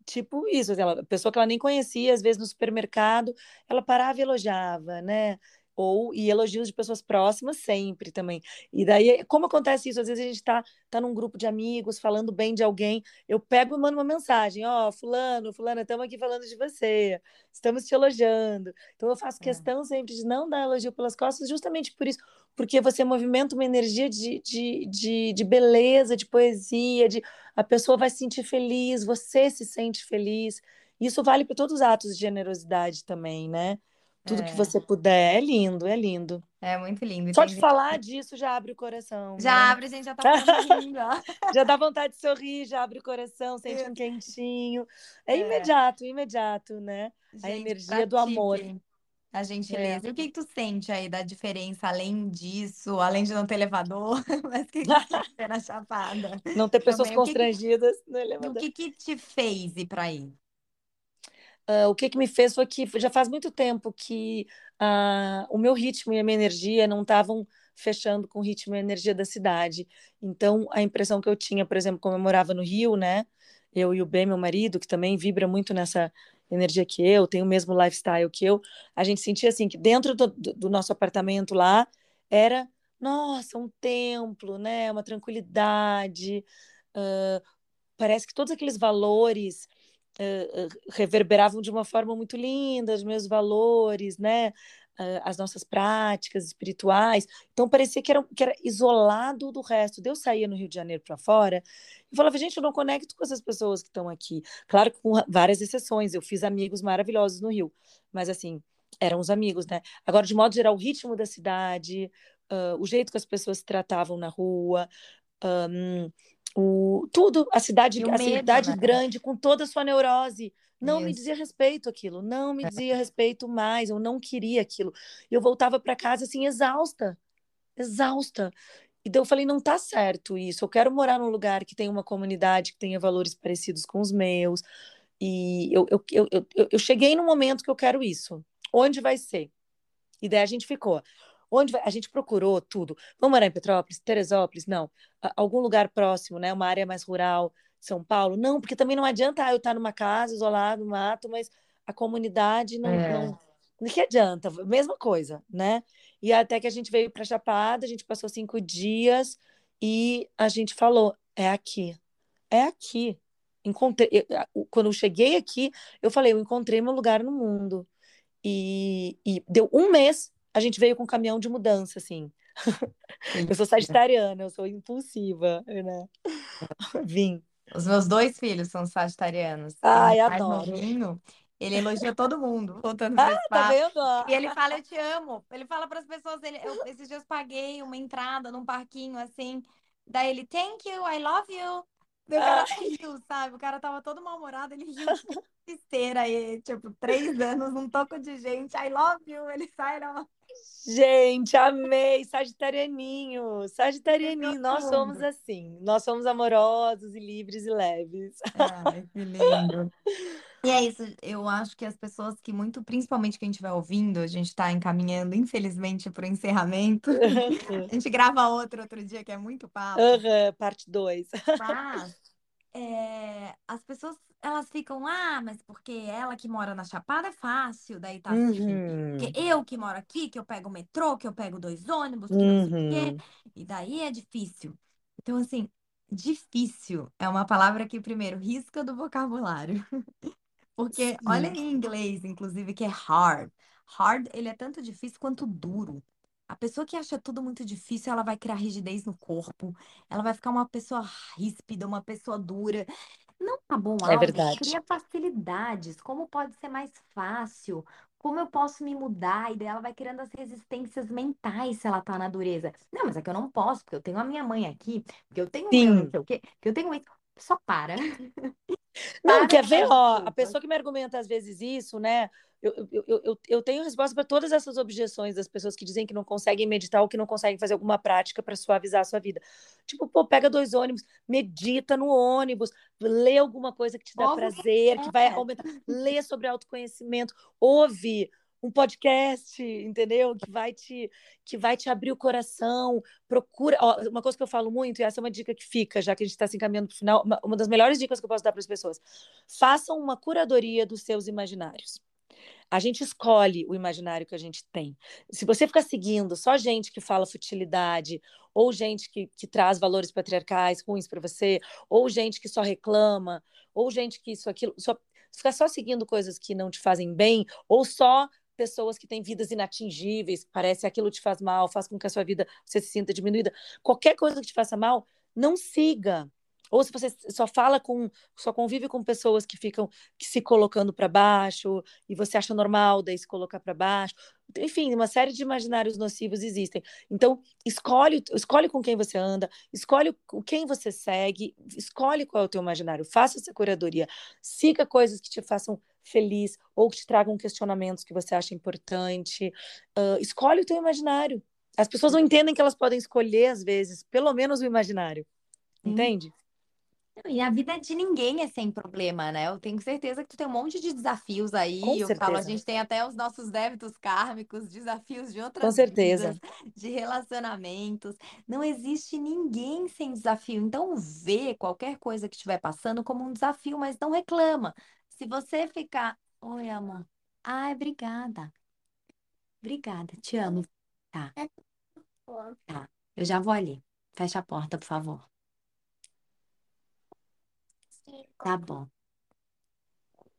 Speaker 2: tipo isso, assim, ela, pessoa que ela nem conhecia, às vezes no supermercado, ela parava e elogiava, né? Ou e elogios de pessoas próximas sempre também. E daí, como acontece isso? Às vezes a gente está tá num grupo de amigos falando bem de alguém, eu pego e mando uma mensagem, ó, oh, fulano, fulana, estamos aqui falando de você, estamos te elogiando. Então eu faço é. questão sempre de não dar elogio pelas costas, justamente por isso, porque você movimenta uma energia de, de, de, de beleza, de poesia, de a pessoa vai se sentir feliz, você se sente feliz. Isso vale para todos os atos de generosidade também, né? Tudo que é. você puder. É lindo, é lindo.
Speaker 1: É muito lindo.
Speaker 2: Só de falar disso já abre o coração.
Speaker 1: Já né? abre, gente já tá rindo. (laughs)
Speaker 2: já dá vontade de sorrir, já abre o coração, sente um quentinho. É, é. imediato, imediato, né? Gente, a energia do amor.
Speaker 1: A gentileza. É. E o que, que tu sente aí da diferença, além disso, além de não ter elevador, (laughs) mas (laughs) o que, que tu ter na Chapada?
Speaker 2: Não ter pessoas Também, constrangidas
Speaker 1: que que, no elevador. O que que te fez ir para aí?
Speaker 2: Uh, o que, que me fez foi que já faz muito tempo que uh, o meu ritmo e a minha energia não estavam fechando com o ritmo e a energia da cidade. Então, a impressão que eu tinha, por exemplo, como eu morava no Rio, né? Eu e o Ben, meu marido, que também vibra muito nessa energia que eu, tem o mesmo lifestyle que eu, a gente sentia assim que dentro do, do nosso apartamento lá era, nossa, um templo, né? Uma tranquilidade. Uh, parece que todos aqueles valores uh, reverberavam de uma forma muito linda os meus valores, né? As nossas práticas espirituais. Então parecia que era, que era isolado do resto. Deus saía no Rio de Janeiro para fora e falava: gente, eu não conecto com essas pessoas que estão aqui. Claro que com várias exceções, eu fiz amigos maravilhosos no Rio, mas assim, eram os amigos, né? Agora, de modo geral, o ritmo da cidade, uh, o jeito que as pessoas se tratavam na rua, um, o, tudo, a cidade, a medo, cidade né? grande, com toda a sua neurose. Não Isso. me dizia respeito aquilo, não me é. dizia respeito mais, eu não queria aquilo. Eu voltava para casa assim, exausta, exausta. E daí eu falei, não tá certo isso. Eu quero morar num lugar que tenha uma comunidade que tenha valores parecidos com os meus. E eu, eu, eu, eu, eu cheguei no momento que eu quero isso. Onde vai ser? E daí a gente ficou. Onde vai? A gente procurou tudo. Vamos morar em Petrópolis, Teresópolis? Não. Algum lugar próximo, né? Uma área mais rural, São Paulo? Não, porque também não adianta ah, eu estar numa casa isolada, no mato, mas a comunidade não, é. não. O que adianta? Mesma coisa, né? E até que a gente veio para Chapada, a gente passou cinco dias e a gente falou: é aqui, é aqui. Encontrei, eu, quando eu cheguei aqui, eu falei: eu encontrei meu lugar no mundo. E, e deu um mês, a gente veio com um caminhão de mudança, assim. (laughs) eu sou sagitariana, eu sou impulsiva, né? (laughs) Vim.
Speaker 1: Os meus dois filhos são sagitarianos.
Speaker 2: Ai, adoro.
Speaker 1: Novinho, ele elogia todo mundo, voltando para
Speaker 2: ah, tá vendo?
Speaker 1: E ele fala, eu te amo. Ele fala para as pessoas, ele, eu, esses dias paguei uma entrada num parquinho, assim. Daí ele, thank you, I love you. O cara (laughs) riu, sabe? O cara tava todo mal-humorado, ele riu esteira aí, tipo, três anos, um toco de gente, I love you, ele sai, não.
Speaker 2: Gente, amei, sagitarianinho, sagitarianinho, nós somos assim, nós somos amorosos e livres e leves.
Speaker 1: Ai, que lindo. E é isso, eu acho que as pessoas que muito, principalmente quem estiver ouvindo, a gente está encaminhando, infelizmente, para o encerramento. (laughs) a gente grava outro outro dia, que é muito papo.
Speaker 2: Uhum, parte 2.
Speaker 1: Mas (laughs) é, as pessoas elas ficam, ah, mas porque ela que mora na Chapada é fácil, daí tá assim.
Speaker 2: Uhum.
Speaker 1: Porque eu que moro aqui, que eu pego o metrô, que eu pego dois ônibus, que não sei o quê,
Speaker 2: uhum.
Speaker 1: e daí é difícil. Então, assim, difícil é uma palavra que, primeiro, risca do vocabulário. (laughs) Porque olha em inglês, inclusive, que é hard. Hard, ele é tanto difícil quanto duro. A pessoa que acha tudo muito difícil, ela vai criar rigidez no corpo, ela vai ficar uma pessoa ríspida, uma pessoa dura. Não tá bom
Speaker 2: É verdade.
Speaker 1: cria facilidades. Como pode ser mais fácil? Como eu posso me mudar? E daí ela vai criando as resistências mentais se ela tá na dureza. Não, mas é que eu não posso, porque eu tenho a minha mãe aqui, porque eu tenho meu não
Speaker 2: Sim.
Speaker 1: sei o quê, porque eu tenho isso. Só para. (laughs)
Speaker 2: Não,
Speaker 1: Para
Speaker 2: quer ver, ó, a pessoa que me argumenta às vezes isso, né? Eu, eu, eu, eu, tenho resposta para todas essas objeções das pessoas que dizem que não conseguem meditar ou que não conseguem fazer alguma prática para suavizar a sua vida. Tipo, pô, pega dois ônibus, medita no ônibus, lê alguma coisa que te dá prazer, que vai aumentar, lê sobre autoconhecimento, ouve um podcast, entendeu? Que vai te que vai te abrir o coração. Procura, ó, uma coisa que eu falo muito, e essa é uma dica que fica, já que a gente está se encaminhando para o final, uma, uma das melhores dicas que eu posso dar para as pessoas. Façam uma curadoria dos seus imaginários. A gente escolhe o imaginário que a gente tem. Se você ficar seguindo só gente que fala futilidade, ou gente que, que traz valores patriarcais ruins para você, ou gente que só reclama, ou gente que isso, aquilo, só, ficar só seguindo coisas que não te fazem bem, ou só pessoas que têm vidas inatingíveis, parece que aquilo te faz mal, faz com que a sua vida você se sinta diminuída. Qualquer coisa que te faça mal, não siga. Ou se você só fala com, só convive com pessoas que ficam que se colocando para baixo e você acha normal daí se colocar para baixo. Enfim, uma série de imaginários nocivos existem. Então, escolhe, escolhe com quem você anda, escolhe quem você segue, escolhe qual é o teu imaginário, faça essa curadoria, siga coisas que te façam feliz ou que te tragam questionamentos que você acha importante. Uh, escolhe o teu imaginário. As pessoas não entendem que elas podem escolher, às vezes, pelo menos o imaginário.
Speaker 1: Sim.
Speaker 2: Entende?
Speaker 1: E a vida de ninguém é sem problema, né? Eu tenho certeza que tu tem um monte de desafios aí.
Speaker 2: Com
Speaker 1: eu falo, a gente tem até os nossos débitos kármicos, desafios de
Speaker 2: Com
Speaker 1: outras
Speaker 2: certeza.
Speaker 1: vidas, de relacionamentos. Não existe ninguém sem desafio. Então, vê qualquer coisa que estiver passando como um desafio, mas não reclama. Se você ficar, oi, amor. Ai, obrigada. Obrigada, te amo. Tá, tá. Eu já vou ali. Fecha a porta, por favor. Tá bom,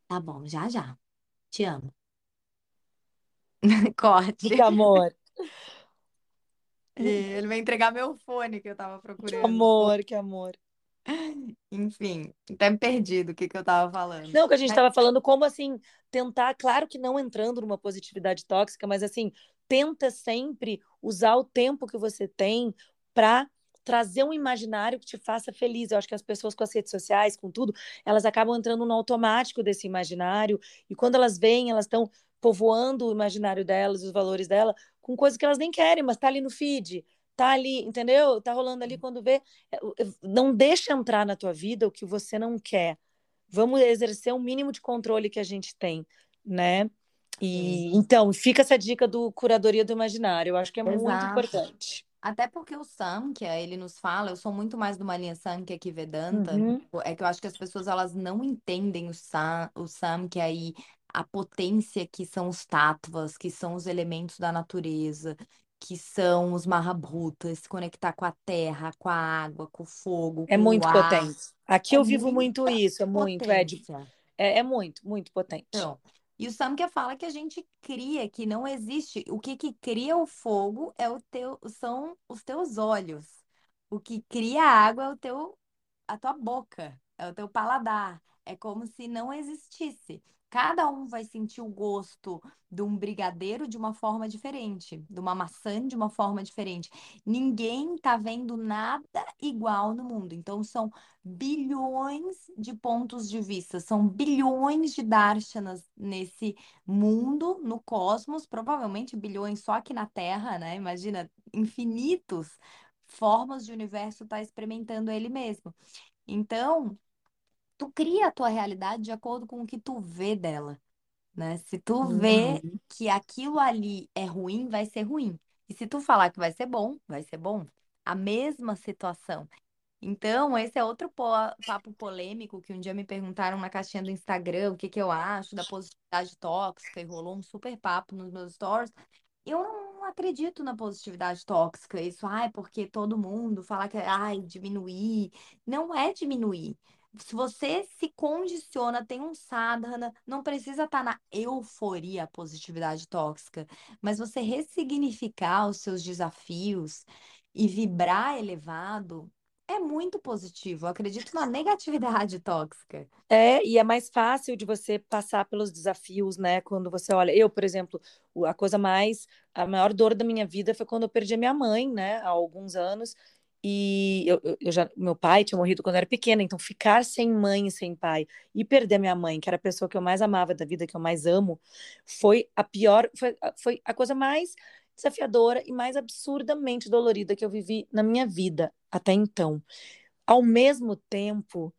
Speaker 1: tá bom, já já. Te amo. (laughs) Corte.
Speaker 2: Que amor,
Speaker 1: E ele vai entregar meu fone que eu tava
Speaker 2: que
Speaker 1: procurando.
Speaker 2: amor, que amor.
Speaker 1: Enfim, até me perdi do que que eu tava falando.
Speaker 2: Não, que a gente estava falando como assim tentar, claro que não entrando numa positividade tóxica, mas assim tenta sempre usar o tempo que você tem para trazer um imaginário que te faça feliz. Eu acho que as pessoas com as redes sociais, com tudo, elas acabam entrando no automático desse imaginário e quando elas vêm, elas estão povoando o imaginário delas, os valores dela, com coisas que elas nem querem, mas tá ali no feed, tá ali, entendeu? Tá rolando ali quando vê. É, não deixa entrar na tua vida o que você não quer. Vamos exercer o mínimo de controle que a gente tem, né? E então, fica essa dica do curadoria do imaginário. Eu acho que é Exato. muito importante.
Speaker 1: Até porque o Samkhya, ele nos fala, eu sou muito mais de uma linha Samkhya que Vedanta, uhum. é que eu acho que as pessoas elas não entendem o, Sam, o Samkhya e a potência que são os tattvas, que são os elementos da natureza, que são os Mahabhutas, se conectar com a terra, com a água, com o fogo,
Speaker 2: É muito
Speaker 1: ar.
Speaker 2: potente. Aqui É eu vivo muito isso, é muito, é, é, é muito, muito potente.
Speaker 1: Então, e o Samkhya fala que a gente cria, que não existe. O que que cria o fogo é o teu, são os teus olhos. O que cria a água é o teu, a tua boca, é o teu paladar. É como se não existisse. Cada um vai sentir o gosto de um brigadeiro de uma forma diferente, de uma maçã de uma forma diferente. Ninguém tá vendo nada igual no mundo. Então, são bilhões de pontos de vista, são bilhões de darshanas nesse mundo, no cosmos, provavelmente bilhões só aqui na Terra, né? Imagina, infinitos formas de universo tá experimentando ele mesmo. Então, tu cria a tua realidade de acordo com o que tu vê dela, né? Se tu vê uhum. que aquilo ali é ruim, vai ser ruim. E se tu falar que vai ser bom, vai ser bom. A mesma situação. Então, esse é outro papo polêmico que um dia me perguntaram na caixinha do Instagram o que, que eu acho da positividade tóxica e rolou um super papo nos meus stories. Eu não acredito na positividade tóxica. Isso, ai, porque todo mundo fala que, ai, diminuir. Não é diminuir se você se condiciona, tem um sadhana, não precisa estar tá na euforia, positividade tóxica, mas você ressignificar os seus desafios e vibrar elevado é muito positivo. Eu acredito na negatividade tóxica.
Speaker 2: É, e é mais fácil de você passar pelos desafios, né? Quando você olha, eu, por exemplo, a coisa mais, a maior dor da minha vida foi quando eu perdi a minha mãe, né, há alguns anos. E eu, eu, já, meu pai tinha morrido quando eu era pequena, então ficar sem mãe e sem pai e perder minha mãe, que era a pessoa que eu mais amava da vida, que eu mais amo, foi a pior, foi, foi a coisa mais desafiadora e mais absurdamente dolorida que eu vivi na minha vida até então. Ao mesmo tempo,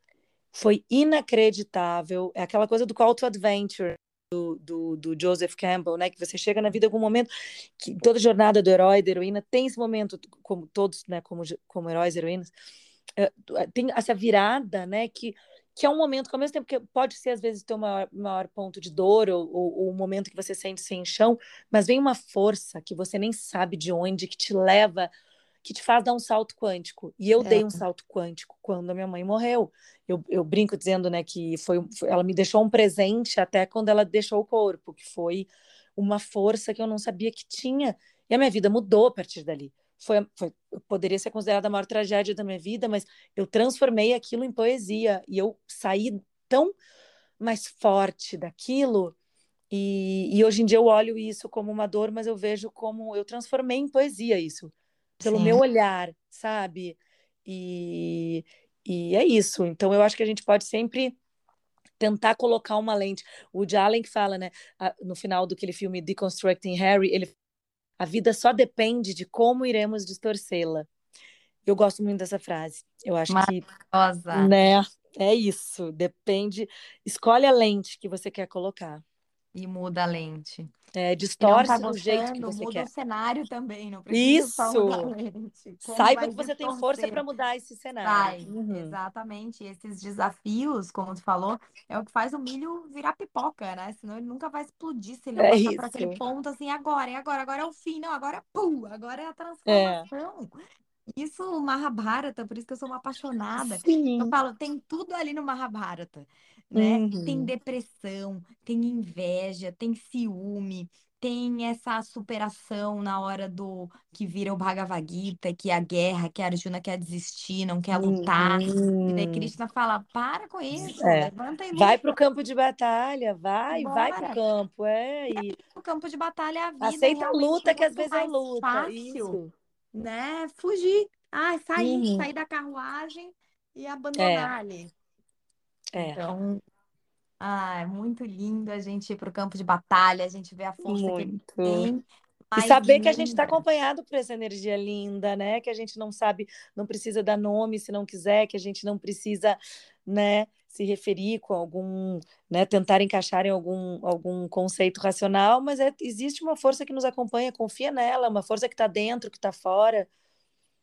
Speaker 2: foi inacreditável, é aquela coisa do call to adventure, do, do, do, Joseph Campbell, né? Que você chega na vida com um momento que toda jornada do herói, da heroína, tem esse momento, como todos, né? Como, como heróis heroínas, eh, eh, tem essa virada, né? Que, que é um momento que, ao mesmo tempo que pode ser, às vezes, teu maior, maior ponto de dor ou, ou um momento que você sente sem chão, mas vem uma força que você nem sabe de onde, que te leva que te faz dar um salto quântico. E eu é. dei um salto quântico quando a minha mãe morreu. Eu, eu brinco dizendo, né, que foi, foi, ela me deixou um presente até quando ela deixou o corpo, que foi uma força que eu não sabia que tinha. E a minha vida mudou a partir dali. Foi, foi poderia ser considerada a maior tragédia da minha vida, mas eu transformei aquilo em poesia e eu saí tão mais forte daquilo. E, e hoje em dia eu olho isso como uma dor, mas eu vejo como eu transformei em poesia isso pelo Sim. meu olhar, sabe? E, e é isso. Então, eu acho que a gente pode sempre tentar colocar uma lente. O de Allen que fala, né, no final do aquele filme Deconstructing Harry, ele a vida só depende de como iremos distorcê-la. Eu gosto muito dessa frase. Eu acho que, né, é isso. Depende. Escolhe a lente que você quer colocar.
Speaker 1: E muda a lente.
Speaker 2: É, distorce tá do jeito que você
Speaker 1: muda
Speaker 2: quer.
Speaker 1: o cenário também, não precisa Isso. só mudar a lente.
Speaker 2: Como Saiba que você tem força para mudar esse cenário.
Speaker 1: Sai, uhum. exatamente. Esses desafios, como tu falou, é o que faz o milho virar pipoca, né? Senão ele nunca vai explodir se ele é passar por aquele ponto assim, agora, é agora, agora é o fim, não, agora é pum, agora é a transformação. É. Isso, o Mahabharata, por isso que eu sou uma apaixonada. Sim. Eu falo, tem tudo ali no Mahabharata, né? Uhum. Tem depressão, tem inveja, tem ciúme, tem essa superação na hora do que vira o Bhagavad Gita, que é a guerra, que a Arjuna quer desistir, não quer lutar. E daí
Speaker 2: Uhum.
Speaker 1: Krishna fala: para com isso,
Speaker 2: É.
Speaker 1: levanta e
Speaker 2: Vai
Speaker 1: luta,
Speaker 2: para o campo de batalha, vai, vai para o
Speaker 1: bora.
Speaker 2: campo, é, e
Speaker 1: O campo de batalha, a vida é
Speaker 2: aceita a luta que às vezes é luta,
Speaker 1: fácil,
Speaker 2: isso.
Speaker 1: né? Fugir. Ah, sair,
Speaker 2: Uhum.
Speaker 1: sair da carruagem e
Speaker 2: É,
Speaker 1: abandonar ali.
Speaker 2: É,
Speaker 1: Então, ah, é muito lindo a gente ir para o campo de batalha, a gente vê a força que
Speaker 2: muito.
Speaker 1: tem,
Speaker 2: E saber que a gente está acompanhado por essa energia linda, né? Que a gente não sabe, não precisa dar nome se não quiser, que a gente não precisa, né, se referir com algum, né, tentar encaixar em algum, algum conceito racional, mas é, existe uma força que nos acompanha, confia nela, uma força que está dentro, que está fora.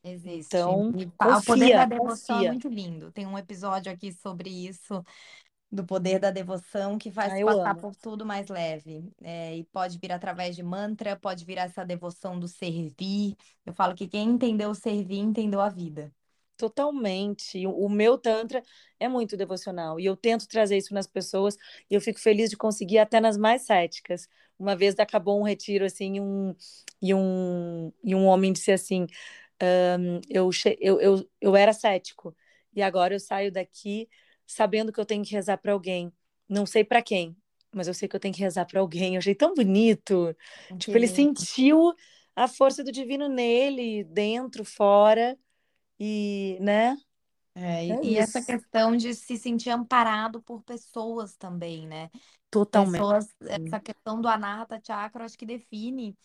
Speaker 1: Existe.
Speaker 2: Então,
Speaker 1: pa- o poder da
Speaker 2: confia,
Speaker 1: devoção é
Speaker 2: confia.
Speaker 1: muito lindo. Tem um episódio aqui sobre isso, do poder da devoção, que faz
Speaker 2: Ah,
Speaker 1: passar
Speaker 2: amo.
Speaker 1: por tudo mais leve. É, e pode vir através de mantra, pode vir essa devoção do servir. Eu falo que quem entendeu o servir, entendeu a vida.
Speaker 2: Totalmente. O meu Tantra é muito devocional e eu tento trazer isso nas pessoas e eu fico feliz de conseguir até nas mais céticas. Uma vez acabou um retiro assim um, e um, e um homem disse assim: "Ahn, eu, eu, eu, eu era cético e agora eu saio daqui sabendo que eu tenho que rezar para alguém. Não sei para quem, mas eu sei que eu tenho que rezar para alguém. Eu achei tão bonito. Tipo, ele sentiu a força do divino nele, dentro, fora. E, né?
Speaker 1: É, e,
Speaker 2: É
Speaker 1: e essa questão de se sentir amparado por pessoas também, né?
Speaker 2: Totalmente.
Speaker 1: Pessoas, essa questão do Anahata Chakra, acho que define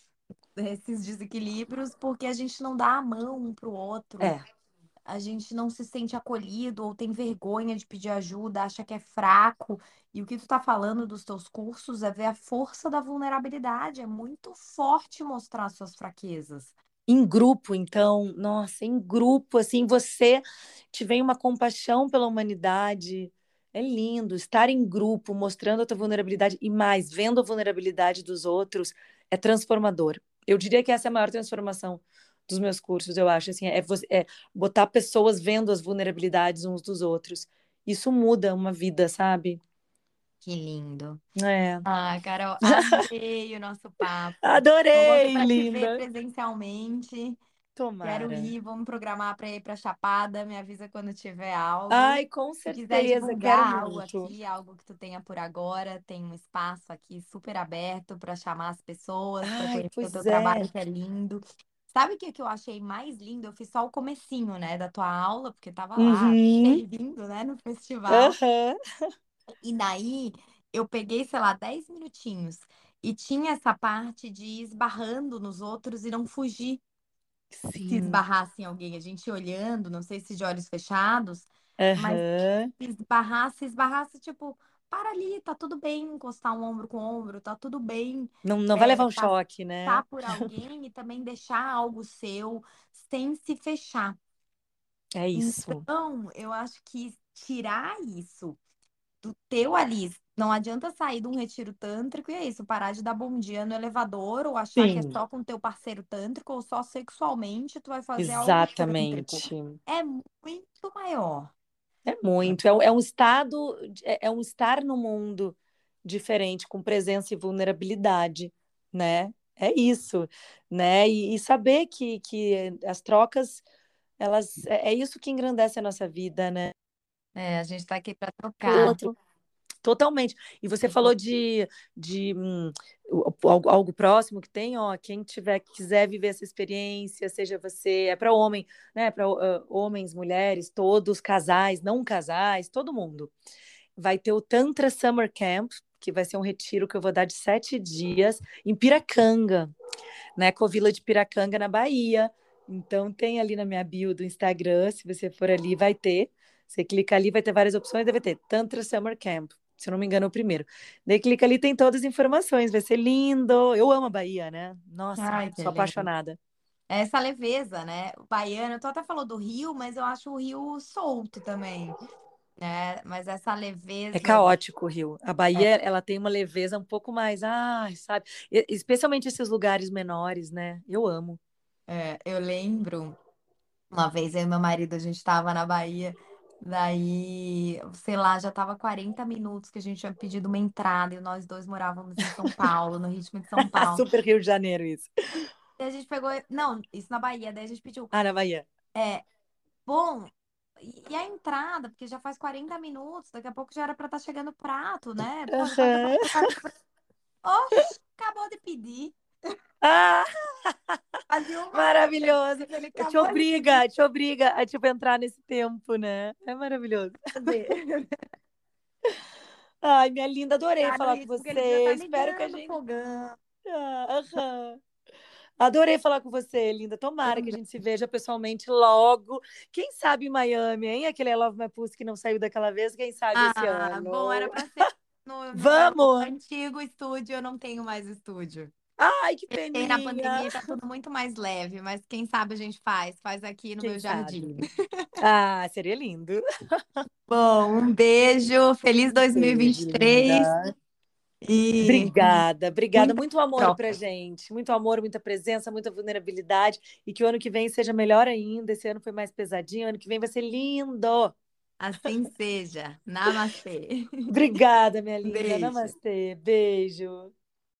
Speaker 1: esses desequilíbrios, porque a gente não dá a mão um para o outro,
Speaker 2: É,
Speaker 1: a gente não se sente acolhido ou tem vergonha de pedir ajuda, acha que é fraco. E o que tu tá falando dos teus cursos é ver a força da vulnerabilidade, é muito forte mostrar suas fraquezas.
Speaker 2: em grupo, então, nossa, em grupo, assim, você te vem uma compaixão pela humanidade. É lindo estar em grupo, mostrando a tua vulnerabilidade e mais, vendo a vulnerabilidade dos outros, é transformador. Eu diria que essa é a maior transformação dos meus cursos, eu acho, assim, é, você, é botar pessoas vendo as vulnerabilidades uns dos outros. Isso muda uma vida, sabe?
Speaker 1: Que lindo.
Speaker 2: É.
Speaker 1: Ah, Carol, (laughs) adorei o nosso papo.
Speaker 2: Adorei,
Speaker 1: te ver
Speaker 2: linda.
Speaker 1: Presencialmente. Quero
Speaker 2: Tomara.
Speaker 1: ir, vamos programar para ir para Chapada. Me avisa quando tiver algo.
Speaker 2: Ai, com
Speaker 1: Se quiser
Speaker 2: certeza, quero
Speaker 1: divulgar algo
Speaker 2: muito.
Speaker 1: aqui, algo que tu tenha por agora, tem um espaço aqui super aberto para chamar as pessoas, para conhecer o teu
Speaker 2: é.
Speaker 1: trabalho, que é lindo. Sabe o que que eu achei mais lindo? Eu fiz só o comecinho, né, da tua aula, porque tava lá,
Speaker 2: Uhum.
Speaker 1: servindo, né, no festival.
Speaker 2: Aham.
Speaker 1: E daí eu peguei, sei lá, 10 minutinhos. E tinha essa parte de ir esbarrando nos outros e não fugir se
Speaker 2: Sim.
Speaker 1: esbarrasse em alguém, a gente olhando, não sei se de olhos fechados, mas
Speaker 2: Aham.
Speaker 1: se esbarrasse, esbarrasse, tipo, para ali, tá tudo bem encostar um ombro com ombro, tá tudo bem
Speaker 2: Não, não vai
Speaker 1: é,
Speaker 2: levar um choque, né?
Speaker 1: por alguém e também deixar algo seu sem se fechar.
Speaker 2: É isso.
Speaker 1: Então, eu acho que tirar isso do teu ali, não adianta sair de um retiro tântrico e é isso, parar de dar bom dia no elevador ou achar que é
Speaker 2: Sim,
Speaker 1: só com teu parceiro tântrico ou só sexualmente tu vai fazer algo tântrico.
Speaker 2: exatamente.
Speaker 1: É muito maior.
Speaker 2: É muito. É, um- é um estado, é, é um estar no mundo diferente, com presença e vulnerabilidade, né? É isso, né? E, e saber que, que as trocas, elas, é, é isso que engrandece a nossa vida, né?
Speaker 1: É, a gente tá aqui para trocar.
Speaker 2: outro. Totalmente. E você falou de, de o- algo, algo próximo que tem, ó, quem tiver quiser viver essa experiência, seja você, é para homem, né, para homens, mulheres, todos, casais, não casais, todo mundo. Vai ter o Tantra Summer Camp, que vai ser um retiro que eu vou dar de sete dias em Piracanga, né, Covila de Piracanga, na Bahia. Então tem ali na minha bio do Instagram, se você for ali, vai ter. Você clica ali, vai ter várias opções, deve ter Tantra Summer Camp. Se eu não me engano, é o primeiro. Daí clica ali, tem todas as informações. Vai ser lindo. Eu amo a Bahia, né? Nossa,
Speaker 1: Ai,
Speaker 2: sou apaixonada.
Speaker 1: Essa leveza, né? O baiano, tu até falou do Rio, mas eu acho o Rio solto também, né? Mas essa
Speaker 2: É
Speaker 1: leveza
Speaker 2: caótico o Rio. A
Speaker 1: é,
Speaker 2: Bahia, ela tem uma leveza um pouco mais, ai, sabe? Especialmente esses lugares menores, né? Eu amo.
Speaker 1: é, eu lembro uma vez eu e meu marido, a gente estava na Bahia Daí, sei lá, já tava 40 minutos que a gente tinha pedido uma entrada e nós dois morávamos em São Paulo, no ritmo de São (laughs) Paulo.
Speaker 2: Super Rio de Janeiro, isso.
Speaker 1: Daí a gente pegou. Não, isso na Bahia. Daí a gente pediu.
Speaker 2: Ah, na Bahia.
Speaker 1: É, bom. E a entrada, porque já faz 40 minutos, daqui a pouco já era pra estar chegando o prato, né? Pô, tá- (laughs) Oxe, acabou de pedir.
Speaker 2: Ah, (laughs) maravilhoso. Te obriga, te obriga a tipo entrar nesse tempo, né? É maravilhoso. (laughs) Ai, minha linda, adorei falar com
Speaker 1: já tá
Speaker 2: você. Espero que a gente. Ah, aham. Adorei falar com você, linda. Tomara que a gente se veja pessoalmente logo. Quem sabe em Miami, hein? Aquele I Love My Pussy que não saiu daquela vez, quem sabe esse
Speaker 1: Ah,
Speaker 2: ano?
Speaker 1: bom, era pra ser (laughs) no, no
Speaker 2: Vamos!
Speaker 1: antigo estúdio, eu não tenho mais estúdio.
Speaker 2: Ai, que
Speaker 1: E na pandemia tá tudo muito mais leve, mas quem sabe a gente faz, faz aqui no
Speaker 2: Quem
Speaker 1: meu jardim. (laughs)
Speaker 2: Ah, seria lindo.
Speaker 1: Bom, um beijo, feliz
Speaker 2: Beijo,
Speaker 1: 2023
Speaker 2: linda.
Speaker 1: e
Speaker 2: Obrigada, obrigada. Muito amor
Speaker 1: troca.
Speaker 2: pra gente. Muito amor, muita presença, muita vulnerabilidade. E que o ano que vem seja melhor ainda. Esse ano foi mais pesadinho, ano que vem vai ser lindo.
Speaker 1: Assim seja. Namastê.
Speaker 2: Obrigada, minha linda.
Speaker 1: Beijo.
Speaker 2: Namastê. Beijo.